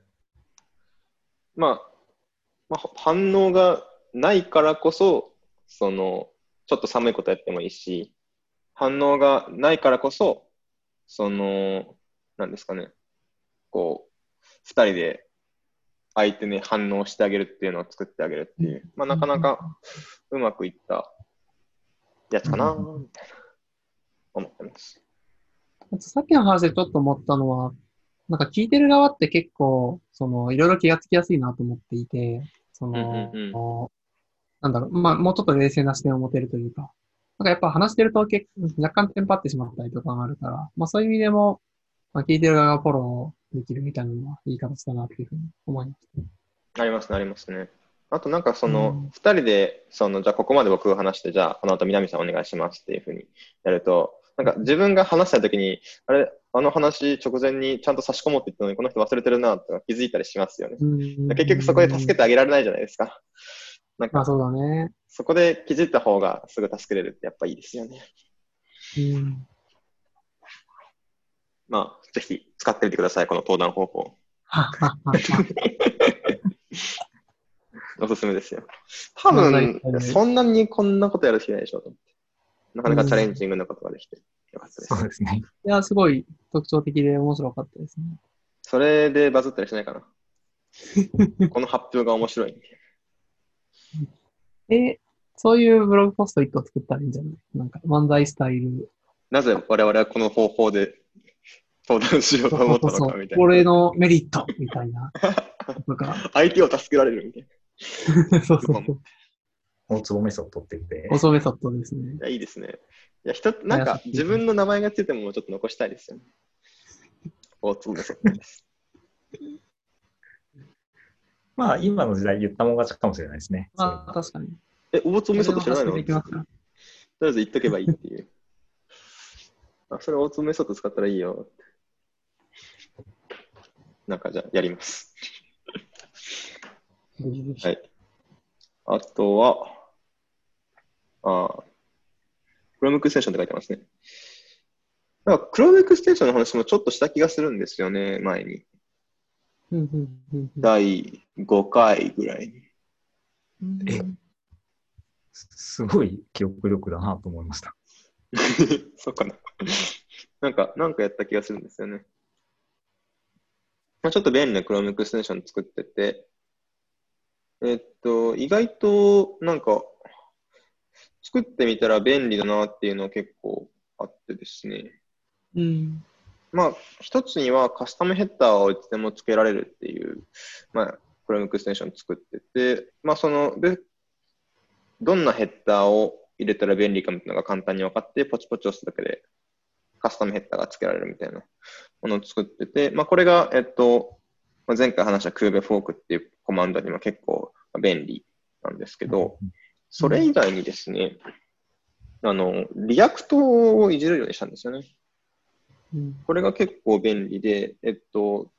[SPEAKER 1] まあ、まあ、反応がないからこそ、その、ちょっと寒いことやってもいいし、反応がないからこそ、その、なんですかね、こう、二人で相手に反応してあげるっていうのを作ってあげるっていう、まあ、なかなかうまくいったやつかな、みたいな、思ってます。
[SPEAKER 2] あとさっきの話でちょっと思ったのは、なんか聞いてる側って結構、その、いろいろ気がつきやすいなと思っていて、その、
[SPEAKER 1] うんうん
[SPEAKER 2] なんだろう、まあ、もうちょっと冷静な視点を持てるというか、なんかやっぱ話してると結構若干テンパってしまったりとかがあるから、まあそういう意味でも、まあ聞いてる側がフォローできるみたいなのはいい形だなっていうふうに思います。
[SPEAKER 1] ありますね、ありますね。あとなんかそ
[SPEAKER 2] うん
[SPEAKER 1] の、二人で、その、じゃあここまで僕が話して、じゃあこの後南さんお願いしますっていうふうにやると、なんか自分が話したときに、あれ、あの話直前にちゃんと差し込もうって言ったのにこの人忘れてるなとか気づいたりしますよね。結局そこで助けてあげられないじゃないですか。なんか
[SPEAKER 2] まあそうだね。
[SPEAKER 1] そこで気づいた方がすぐ助けれるってやっぱいいですよね。
[SPEAKER 2] うん。
[SPEAKER 1] まあ、ぜひ使ってみてください、この登壇方法。おすすめですよ。多
[SPEAKER 2] まあ
[SPEAKER 1] 分そんなにこんなことやる人いないでしょう。なかなかチャレンジングなことができてよかったです。
[SPEAKER 3] そうですね。
[SPEAKER 2] いや、すごい特徴的で面白かったですね。
[SPEAKER 1] それでバズったりしないかな？この発表が面白いんで。
[SPEAKER 2] え、そういうブログポスト一個作ったらいいんじゃない？なんか漫才スタイル。
[SPEAKER 1] なぜ我々はこの方法で登壇しようと思ったのかみたいな。
[SPEAKER 2] これのメリットみたいな。とか、
[SPEAKER 1] 相手を助けられるみたい
[SPEAKER 2] そうそうそう。
[SPEAKER 3] 大坪メソッドって言って、
[SPEAKER 2] 遅メソッドですね。
[SPEAKER 1] な。いや、いいですね。いや、人、なんか自分の名前がついてもちょっと残したいですよね。大粒メソッドです。
[SPEAKER 3] まあ、今の時代言ったもん勝ちかもしれないですね。
[SPEAKER 2] まあ、確かに。
[SPEAKER 1] え、大粒メソッド知らないの？とりあえず言っとけばいいっていう。あ、それ大粒メソッド使ったらいいよ。なんかじゃあやります。はい。あとは、ああ、Chrome エクステンションって書いてますね。なんか Chrome エクステンションの話もちょっとした気がするんですよね、前に。
[SPEAKER 2] うんうんうんうん
[SPEAKER 1] 第5回ぐらいに。
[SPEAKER 3] えすごい記憶力だなと思いました。
[SPEAKER 1] そうかな。なんか、なんかやった気がするんですよね。まあ、ちょっと便利な Chrome エクステンション作ってて、えっと、意外となんか、作ってみたら便利だなっていうのは結構あってですね。
[SPEAKER 2] うん。
[SPEAKER 1] まあ、一つにはカスタムヘッダーをいつでもつけられるっていう、まあ、Chrome extension 作ってて、まあ、その、で、どんなヘッダーを入れたら便利かみたいなのが簡単に分かって、ポチポチ押すだけでカスタムヘッダーがつけられるみたいなものを作ってて、まあ、これが、えっと、まあ前回話した Kube フォークっていうコマンドにも結構便利なんですけど、それ以外にですね、あの、 React をいじれるようにしたんですよね。
[SPEAKER 2] うん。
[SPEAKER 1] これが結構便利で、えっと、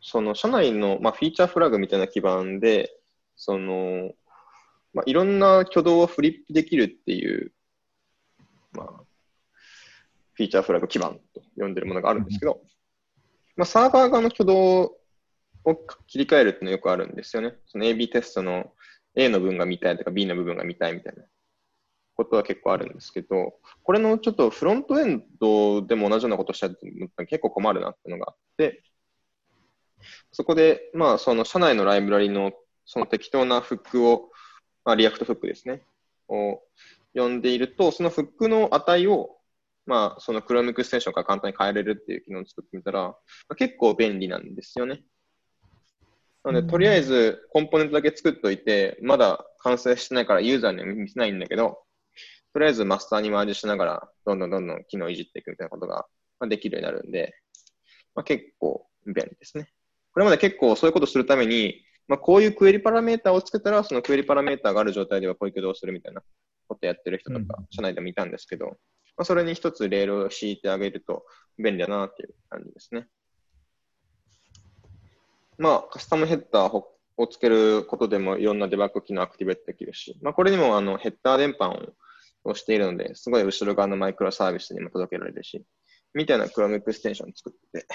[SPEAKER 1] その社内の、まあ、フィーチャーフラグみたいな基盤で、その、まあ、いろんな挙動をフリップできるっていう、まあ、フィーチャーフラグ基盤と呼んでるものがあるんですけど、まあ、サーバー側の挙動を切り替えるっていうのはよくあるんですよね。その AB テストの A の部分が見たいとか B の部分が見たいみたいなことは結構あるんですけど、これのちょっとフロントエンドでも同じようなことをしたら結構困るなっていうのがあって、そこで、まあ、その社内のライブラリのその適当なフックを、まあ、 React フックですね、を呼んでいると、そのフックの値を、まあ、その Chrome extension から簡単に変えれるっていう機能を作ってみたら、まあ、結構便利なんですよね。なので、とりあえずコンポーネントだけ作っておいて、まだ完成してないからユーザーには見せないんだけど、とりあえずマスターにマージしながら、どんどんどんどん機能をいじっていくみたいなことがまあできるようになるんで、まあ、結構便利ですね。これまで結構そういうことをするために、まあ、こういうクエリパラメータをつけたら、そのクエリパラメータがある状態ではこういう挙動をするみたいなことをやってる人とか
[SPEAKER 3] うん、
[SPEAKER 1] 社内でもいたんですけど、まあ、それに一つレールを敷いてあげると便利だなっていう感じですね。まあ、カスタムヘッダーをつけることでもいろんなデバッグ機能アクティベートできるし、まあ、これにもあのヘッダー伝播ををしているので、すごい後ろ側のマイクロサービスにも届けられるし、みたいな Chrome extension 作ってて、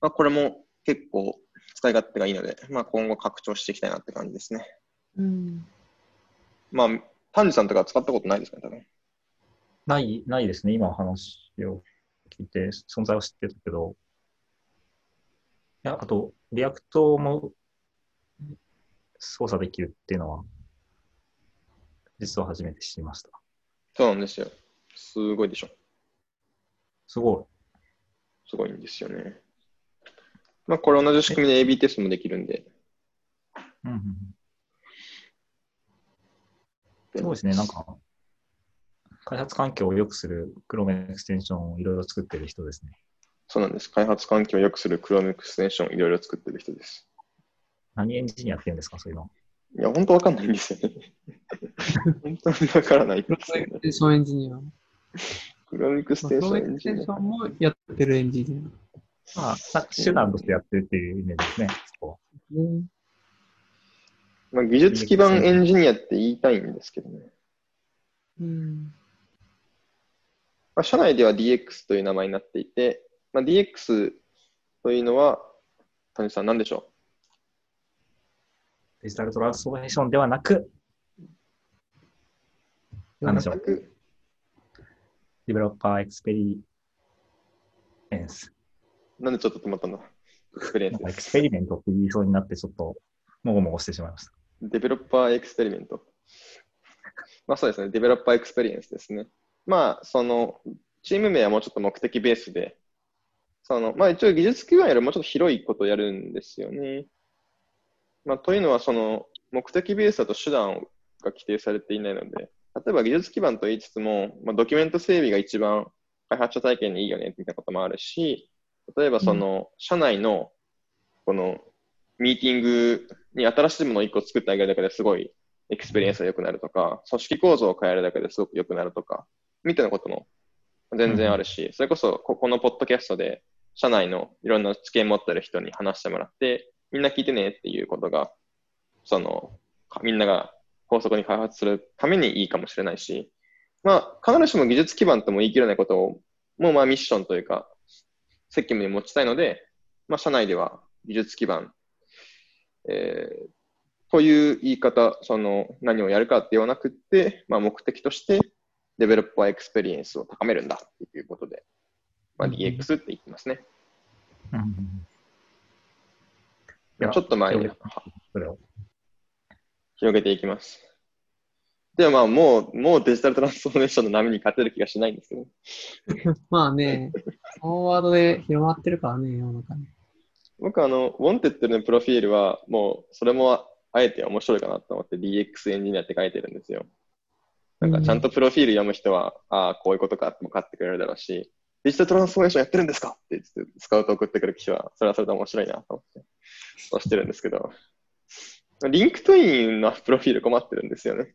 [SPEAKER 1] まあ、これも結構使い勝手がいいので、まあ、今後拡張していきたいなって感じですね。
[SPEAKER 2] うん。
[SPEAKER 1] まあ、丹治さんとか使ったことないですかね、多分。
[SPEAKER 3] ない、ないですね。今お話を聞いて、存在は知ってたけど。いや、あと、 React も操作できるっていうのは、実は初めて知りました。
[SPEAKER 1] そうなんですよ。すごいでしょ。
[SPEAKER 3] すご
[SPEAKER 1] すごいんですよね。まあ、これ同じ仕組みで AB テストもできるんで。
[SPEAKER 3] い。うんうんうん、すごいですね。なんか、開発環境を良くする Chrome エクステンションをいろいろ作ってる人ですね。
[SPEAKER 1] そうなんです。開発環境を良くする Chrome エクステンションをいろいろ作ってる人です。
[SPEAKER 3] 何エンジニアって言うんですか、そういうの？
[SPEAKER 1] いや、本当わかんないんですよね。本当にわからないですよね
[SPEAKER 2] エク。ステンションエンジニア。ま
[SPEAKER 1] クロミクス
[SPEAKER 2] あ
[SPEAKER 1] テーション
[SPEAKER 2] エ
[SPEAKER 1] ンジニア
[SPEAKER 2] テンションもやってるエンジニ
[SPEAKER 3] まあ、手段としてやってるっていうイメージですね。そこ
[SPEAKER 2] ア。ね。
[SPEAKER 1] まあ、技術基盤エンジニアって言いたいんですけどね。
[SPEAKER 2] うん。
[SPEAKER 1] まあ、社内では DX という名前になっていて、まあ、DX というのは、谷さん何でしょ
[SPEAKER 3] digital transformation ではなく、
[SPEAKER 1] う
[SPEAKER 3] なんでしょう？ developer experience。
[SPEAKER 1] なんでちょっと止まったんだ
[SPEAKER 3] experience experiment って言いそうになって、ちょっと、もごもごしてしまいました。
[SPEAKER 1] developer experiment。まあそうですね、 developer experience ですね。まあ、その、チーム名はもうちょっと目的ベースで、その、まあ一応技術基盤よりもうちょっと広いことをやるんですよね。まあというのは、その、目的ベースだと手段が規定されていないので、例えば技術基盤と言いつつも、まあ、ドキュメント整備が一番開発者体験にいいよね、みたいなこともあるし、例えばその、社内の、この、ミーティングに新しいものを1個作ってあげるだけですごいexperience が良くなるとか、組織構造を変えるだけですごく良くなるとか、みたいなことも全然あるし、それこそここのポッドキャストで社内のいろんな知見持ってる人に話してもらって、みんな聞いてねっていうことが、その、みんなが高速に開発するためにいいかもしれないし、まあ、必ずしも技術基盤とも言い切れないことを、もうまあミッションというか、責務に持ちたいので、まあ、社内では技術基盤、えー、という言い方、その何をやるかって言わなくって、まあ、目的として developer experience を高めるんだっていうことで、まあ、DX って言ってますね。うん、ちょっと前に広げていきます。でもまあもう、もう digital transformation の波に勝てる気がしないんですけど。
[SPEAKER 2] まあね、フォワードで広まってるからね、世の中に。
[SPEAKER 1] 僕あの、ウォンテッドのプロフィールは、もう、それもあえて面白いかなと思って DX エンジニアって書いてるんですよ。なんかちゃんとプロフィール読む人は、うん、ああ、こういうことかって分かってくれるだろうし、 digital transformation やってるんですか？って言ってスカウト送ってくる記者は、それはそれで面白いなと思って、そうしてるんですけど、リンクトインのプロフィール困ってるんですよね。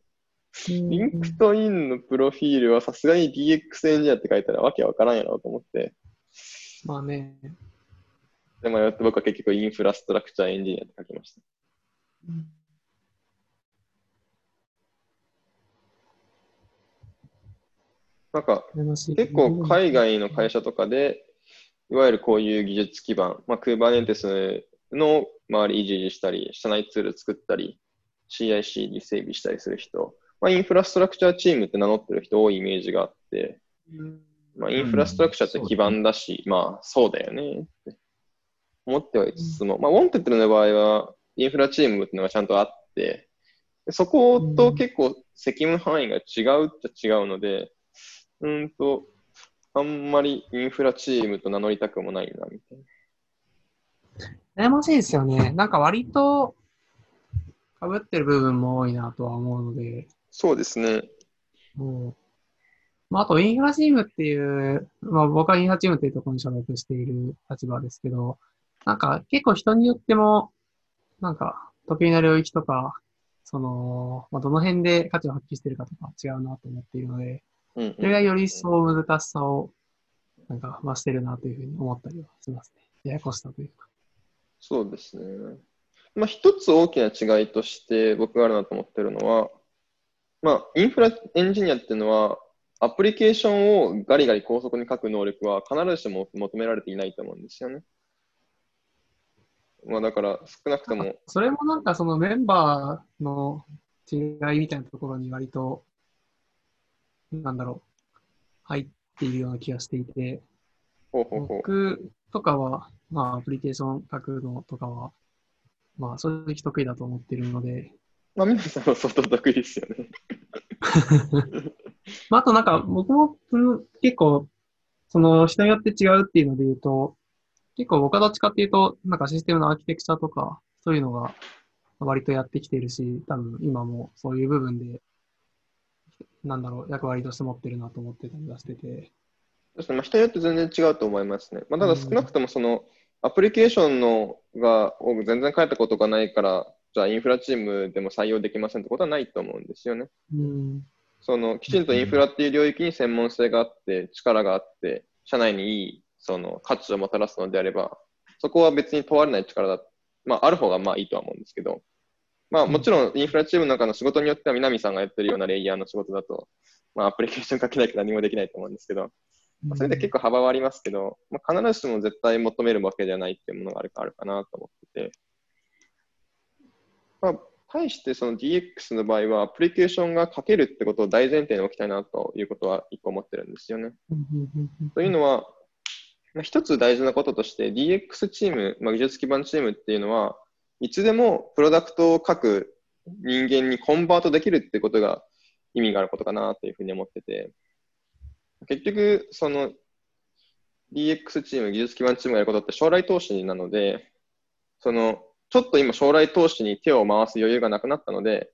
[SPEAKER 1] リンクトインのプロフィールはさすがに DX エンジニアって書いたらわけわからんやろうと思って。
[SPEAKER 2] まあね。
[SPEAKER 1] でも僕は結局インフラストラクチャーエンジニアって書きました。うん、なんか結構海外の会社とかで、いわゆるこういう技術基盤、まあ、Kubernetes の周り維持したり、社内ツール作ったり、CICD 整備したりする人、まあ、インフラストラクチャーチームって名乗ってる人多いイメージがあって、まあ、インフラストラクチャーって基盤だし、うん、まあ、そうだよね。って思ってはいつつも、まあ、ウォンテッドの場合は、インフラチームっていうのがちゃんとあって、そこと結構責務範囲が違うっちゃ違うので、うんと、あんまりインフラチームと名乗りたくもないな、みたい
[SPEAKER 2] な。悩ましいですよね。なんか割と、かぶってる部分も多いなとは思うので、
[SPEAKER 1] そうですね。
[SPEAKER 2] うんまあ、あと、インフラチームっていう、まあ、僕はインフラチームっていうところに所属している立場ですけど、なんか結構人によっても、なんか得意な領域とか、その、まあ、どの辺で価値を発揮してるかとか違うなと思っているので、それがより一層難しさを、なんか増してるなというふうに思ったりはしますね。ややこしさというか。
[SPEAKER 1] そうですね。まあ、一つ大きな違いとして僕があるなと思ってるのは、まあ、インフラエンジニアっていうのは、アプリケーションをガリガリ高速に書く能力は必ずしも求められていないと思うんですよね。まあ、だから少なくとも。
[SPEAKER 2] それもなんかそのメンバーの違いみたいなところに割と、なんだろう、入っているような気がしていて、
[SPEAKER 1] ほうほうほう。
[SPEAKER 2] 僕とかは、まあ、アプリケーション書くのとかは、まあ、正直得意だと思っているので、
[SPEAKER 1] まあ、皆さんは相当得意ですよね。
[SPEAKER 2] まあ、あとなんか、僕も、結構、その人によって違うっていうので言うと、結構僕はどっちかっていうと、なんかシステムのアーキテクチャとか、そういうのが割とやってきてるし、多分今もそういう部分で、なんだろう、役割として持ってるなと思ってたりはしてて。
[SPEAKER 1] 確かに、まあ、人によって全然違うと思いますね。まあ、ただ少なくともその、アプリケーションのが全然書いたことがないから、じゃあインフラチームでも採用できませんってことはないと思うんですよね。
[SPEAKER 2] うん、
[SPEAKER 1] そのきちんとインフラっていう領域に専門性があって、力があって、社内にいいその価値をもたらすのであれば、そこは別に問われない力だ、まあ、ある方がまあいいとは思うんですけど、まあ、もちろんインフラチームの中の仕事によっては南さんがやってるようなレイヤーの仕事だと、まあ、アプリケーションかけないと何もできないと思うんですけど、まあ、それで結構幅はありますけど、まあ、必ずしも絶対求めるわけではないっていうものがあるかあるかなと思ってて、まあ、対してその DX の場合は、アプリケーションが書けるってことを大前提に置きたいなということは一個思ってるんですよね。というのは、まあ、一つ大事なこととして DX チーム、まあ、技術基盤チームっていうのは、いつでもプロダクトを書く人間にコンバートできるってことが意味があることかなというふうに思ってて、結局、その DX チーム、技術基盤チームがやることって将来投資なので、そのちょっと今将来投資に手を回す余裕がなくなったので、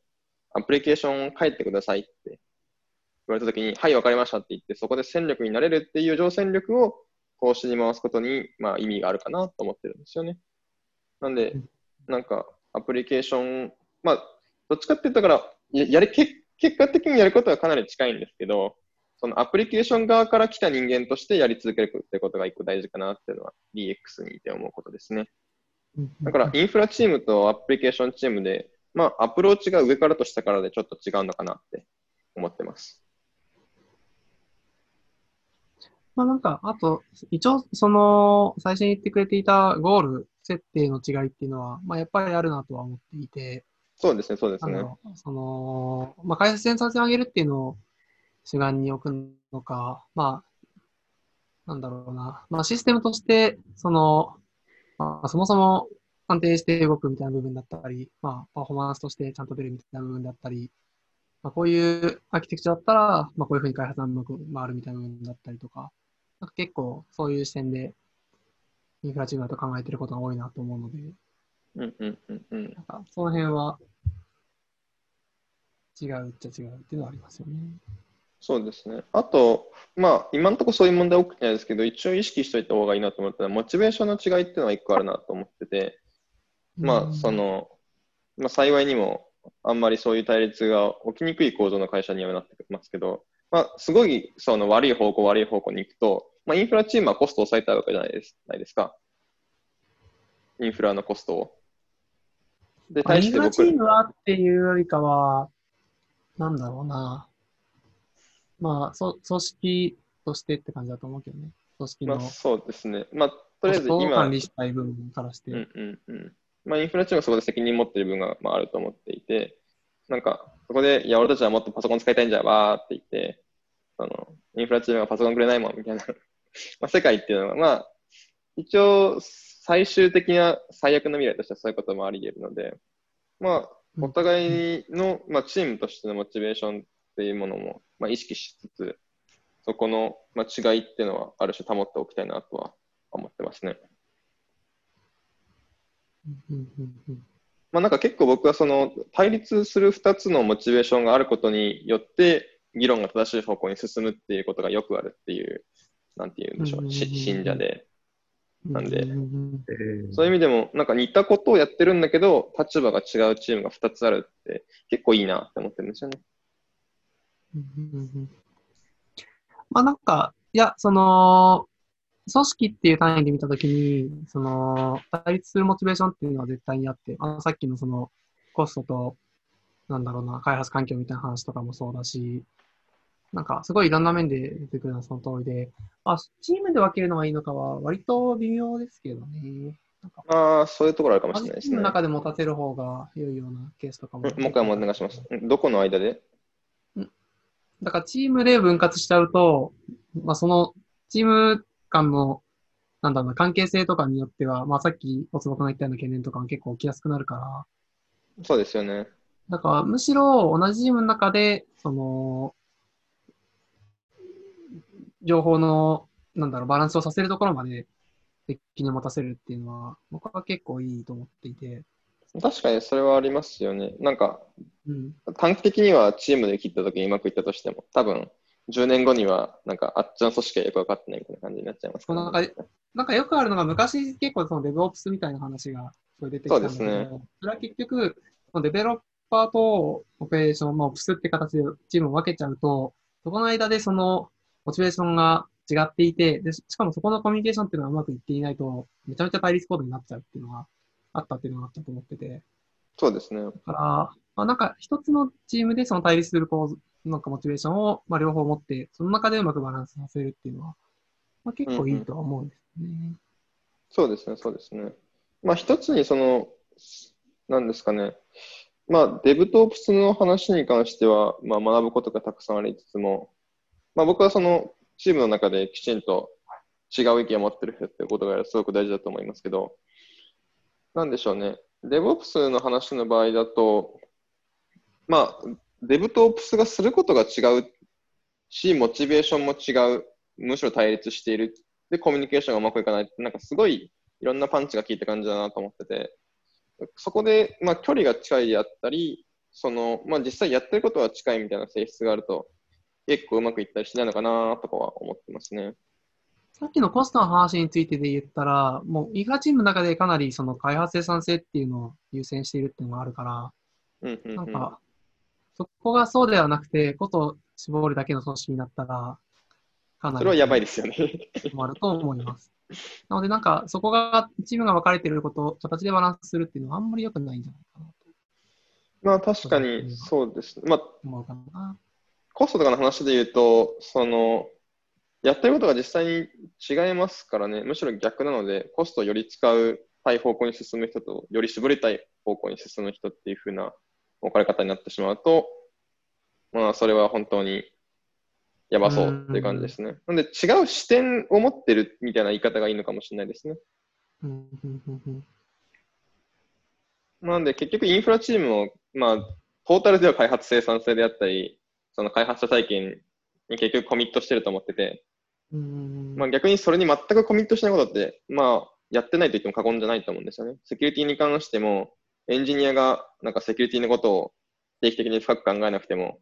[SPEAKER 1] アプリケーションを書いてくださいって言われたときに、はい、わかりましたって言って、そこで戦力になれるっていう乗戦力を投資に回すことに、まあ、意味があるかなと思ってるんですよね。なんで、なんか、アプリケーション、まあ、どっちかって言ったから、ややり結果的にやることはかなり近いんですけど、そのアプリケーション側から来た人間としてやり続けるってことが一個大事かなっていうのは DX にいて思うことですね。だからインフラチームとアプリケーションチームで、まあ、アプローチが上からと下からでちょっと違うのかなって思ってます。
[SPEAKER 2] まあなんか、あと、一応、その、最初に言ってくれていたゴール、設定の違いっていうのは、まあ、やっぱりあるなとは思っていて、
[SPEAKER 1] そうですね、そうですね。
[SPEAKER 2] あの、その、まあ、開発生産性を上げるっていうのを主眼に置くのか、まあ、なんだろうな。まあ、システムとして、その、まあ、そもそも安定して動くみたいな部分だったり、まあ、パフォーマンスとしてちゃんと出るみたいな部分だったり、まあ、こういうアーキテクチャだったら、まあ、こういうふうに開発がうまく回るみたいな部分だったりとか、なんか結構そういう視点で、インフラチームだと考えてることが多いなと思うので、
[SPEAKER 1] うんうんうんうん。
[SPEAKER 2] なんかその辺は違うっちゃ違うっていうのはありますよね。
[SPEAKER 1] そうですね。あと、まあ、今のところそういう問題起きてないですけど、一応意識しておいた方がいいなと思ったのは、モチベーションの違いっていうのは一個あるなと思ってて、まあ、その、まあ、幸いにも、あんまりそういう対立が起きにくい構造の会社にはなってますけど、まあ、すごいその悪い方向、悪い方向に行くと、まあ、インフラチームはコストを抑えたいわけじゃないですないですか。インフラのコストを。で、
[SPEAKER 2] まあインフラ
[SPEAKER 1] 対して僕
[SPEAKER 2] チームはっていうよりかは、なんだろうな。まあ、そ組織としてって感じだと思うけどね。組織の
[SPEAKER 1] まあ、そうですね。まあ、とりあえず今、
[SPEAKER 2] 管理したい部分からして。
[SPEAKER 1] うんうんうん。まあ、インフラチームはそこで責任持ってる部分が、まあ、あると思っていて、なんか、そこで、いや、俺たちはもっとパソコン使いたいんじゃ、わーって言って、その、インフラチームがパソコンくれないもん、みたいな。まあ、世界っていうのは、まあ、一応、最終的な最悪の未来としてはそういうこともあり得るので、まあ、お互いの、まあ、チームとしてのモチベーションっていうものも、まあ、意識しつつ、そこの、まあ、違いっていうのは、ある種保っておきたいなとは思ってますね。まあ、なんか結構僕はその対立する2つのモチベーションがあることによって議論が正しい方向に進むっていうことがよくあるっていう、なんていうんでしょう、し信者で。なんで。そういう意味でも、なんか似たことをやってるんだけど、立場が違うチームが2つあるって結構いいなって思ってるんですよね。
[SPEAKER 2] まあなんか、いや、その、組織っていう単位で見たときに、その、対立するモチベーションっていうのは絶対にあって、あのさっきのその、コストと、なんだろうな、開発環境みたいな話とかもそうだし、なんか、すごいいろんな面で出てくるのはその通りで、あ、チームで分けるのがいいのかは、割と微妙ですけどね。なんか、
[SPEAKER 1] まあ、そういうところあるかもし
[SPEAKER 2] 同
[SPEAKER 1] れないですね。
[SPEAKER 2] じチームの中で持たせる方が良いようなケースとかも。
[SPEAKER 1] うんもう一回お願いします。うんどこの間で？
[SPEAKER 2] だからチームで分割しちゃうと、まあそのチーム間の、なんだろうな、関係性とかによっては、まあさっきおつぼくの言ったような懸念とかが結構起きやすくなるから、
[SPEAKER 1] そうですよね。
[SPEAKER 2] だからむしろ同じチームの中で、その、情報の、なんだろう、バランスをさせるところまで責任を持たせるっていうのは、僕は結構いいと思っていて、
[SPEAKER 1] 確かにそれはありますよね。なんか、
[SPEAKER 2] うん。
[SPEAKER 1] 短期的にはチームで切った時にうまくいったとしても、多分10年後には、なんかあっちの組織がよく分かってないみたいな感じになっちゃいますから、
[SPEAKER 2] なんかなんかよくあるのが、昔結構そのデブオプスみたいな話がすごい出てきたんだけど、
[SPEAKER 1] そうです
[SPEAKER 2] それは結局、デベロッパーとオペレーション、まあ、オプスって形でチームを分けちゃうと、そこの間でそのモチベーションが違っていて、でししかもそこのコミュニケーションっていうのがうまくいっていないと、めちゃめちゃ対立コードになっちゃうっていうのがあったっていうのがあったと思ってて、
[SPEAKER 1] そうですね。
[SPEAKER 2] だから、まあ、なんか一つのチームでその対立する構図、なんかモチベーションを、まあ、両方持って、その中でうまくバランスさせるっていうのは、まあ、結構いいとは思うんですね。
[SPEAKER 1] そうですね、そうですね。まあ一つにその、なんですかね。まあデブとオプスの話に関しては、まあ学ぶことがたくさんありつつも、まあ僕はそのチームの中できちんと違う意見を持ってる人ってことがすごく大事だと思いますけど、なんでしょうね。デブオプスの話の場合だと、まあ、デブとオプスがすることが違うし、モチベーションも違う、むしろ対立している。で、コミュニケーションがうまくいかない、なんかすごいいろんなパンチが効いた感じだなと思ってて、そこで、まあ、距離が近いであったり、その、まあ、実際やってることは近いみたいな性質があると、結構うまくいったりしないのかなとかは思ってますね。
[SPEAKER 2] さっきのコストの話についてで言ったら、もうインフラチームの中でかなりその開発生産性っていうのを優先しているっていうのがあるから、
[SPEAKER 1] うんうん、うん。
[SPEAKER 2] なんか、そこがそうではなくて、こと絞るだけの組織になったら、かなり
[SPEAKER 1] それはやばいですよね。
[SPEAKER 2] もあると思います。なので、なんか、そこが、チームが分かれていること、形でバランスするっていうのはあんまり良くないんじゃないかなと
[SPEAKER 1] まあ確かにそうです。まあ
[SPEAKER 2] 思うかな。
[SPEAKER 1] コストとかの話で言うと、その、やってることが実際に違いますからね、むしろ逆なので、コストをより使うたい方向に進む人と、より絞りたい方向に進む人っていう風な置かれ方になってしまうと、まあ、それは本当にやばそうっていう感じですね。なんで、違う視点を持ってるみたいな言い方がいいのかもしれないですね。なんで、結局インフラチームを、まあ、トータルでは開発生産性であったり、その開発者体験に結局コミットしてると思ってて、
[SPEAKER 2] うん。
[SPEAKER 1] まあ、逆にそれに全くコミットしないことって、まあ、やってないと言っても過言じゃないと思うんですよね。セキュリティに関しても、エンジニアがなんかセキュリティのことを定期的に深く考えなくても、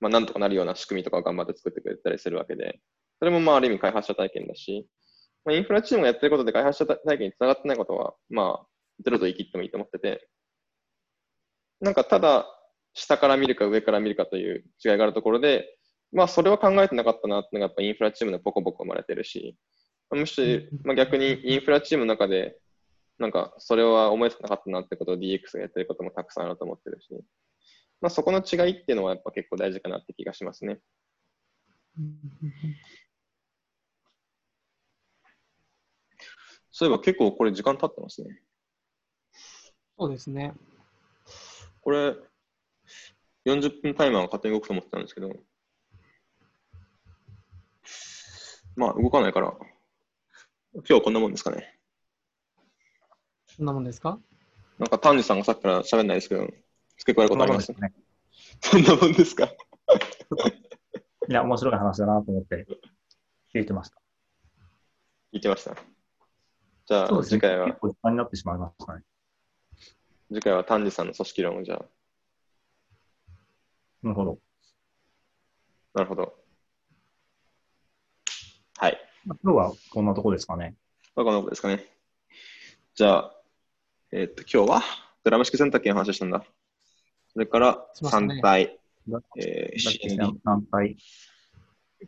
[SPEAKER 1] まあ、なんとかなるような仕組みとかを頑張って作ってくれたりするわけで、それもまあ、ある意味開発者体験だし、まあ、インフラチームがやってることで開発者体験につながってないことは、まあ、ゼロと言い切ってもいいと思ってて、なんかただ、下から見るか上から見るかという違いがあるところで、まあ、それは考えてなかったなっていうのが、やっぱインフラチームのポコポコ生まれてるし、むしろ、まあ、逆にインフラチームの中で、なんか、それは思いつかなかったなってことを DX がやってることもたくさんあると思ってるし、まあ、そこの違いっていうのはやっぱ結構大事かなって気がしますね。そういえば結構これ時間経ってますね。
[SPEAKER 2] そうですね。
[SPEAKER 1] これ、40分タイマーが勝手に動くと思ってたんですけど、まあ、動かないから、今日はこんなもんですかね。
[SPEAKER 2] そんなもんですか？
[SPEAKER 1] なんか、丹治さんがさっきから喋んないですけど、付け加えることあります？
[SPEAKER 3] ね。
[SPEAKER 1] そんなもんですか？
[SPEAKER 3] いや、面白い話だなと思って聞いてました。
[SPEAKER 1] 聞いてました。じゃあ、
[SPEAKER 3] ね。
[SPEAKER 1] 次回は
[SPEAKER 3] 結、構時間になってしまいましたね。
[SPEAKER 1] 次回は丹治さんの組織論をじゃあ、
[SPEAKER 3] なるほど。
[SPEAKER 1] なるほど。はい。
[SPEAKER 3] まあ今日はこんなとこですかね。
[SPEAKER 1] まあ、こんなことですかね。じゃあ、えーっと、今日はドラム式洗濯機の話をしたんだ。それから、
[SPEAKER 2] しましたね
[SPEAKER 1] 3体、
[SPEAKER 3] だ
[SPEAKER 1] えー、CND、
[SPEAKER 3] 単体。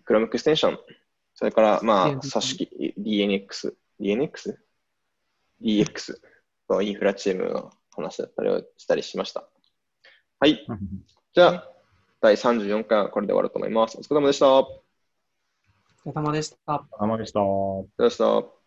[SPEAKER 1] クラムエクステンション、それから、まあ、組織、DNX、DNX? DX とインフラチームの話だったりをしたりしました。はい。じゃあ、第34回はこれで終わると思います。お疲れ様でした。
[SPEAKER 2] お疲れ様でした。
[SPEAKER 3] お疲れ様でした。
[SPEAKER 1] れ様でした。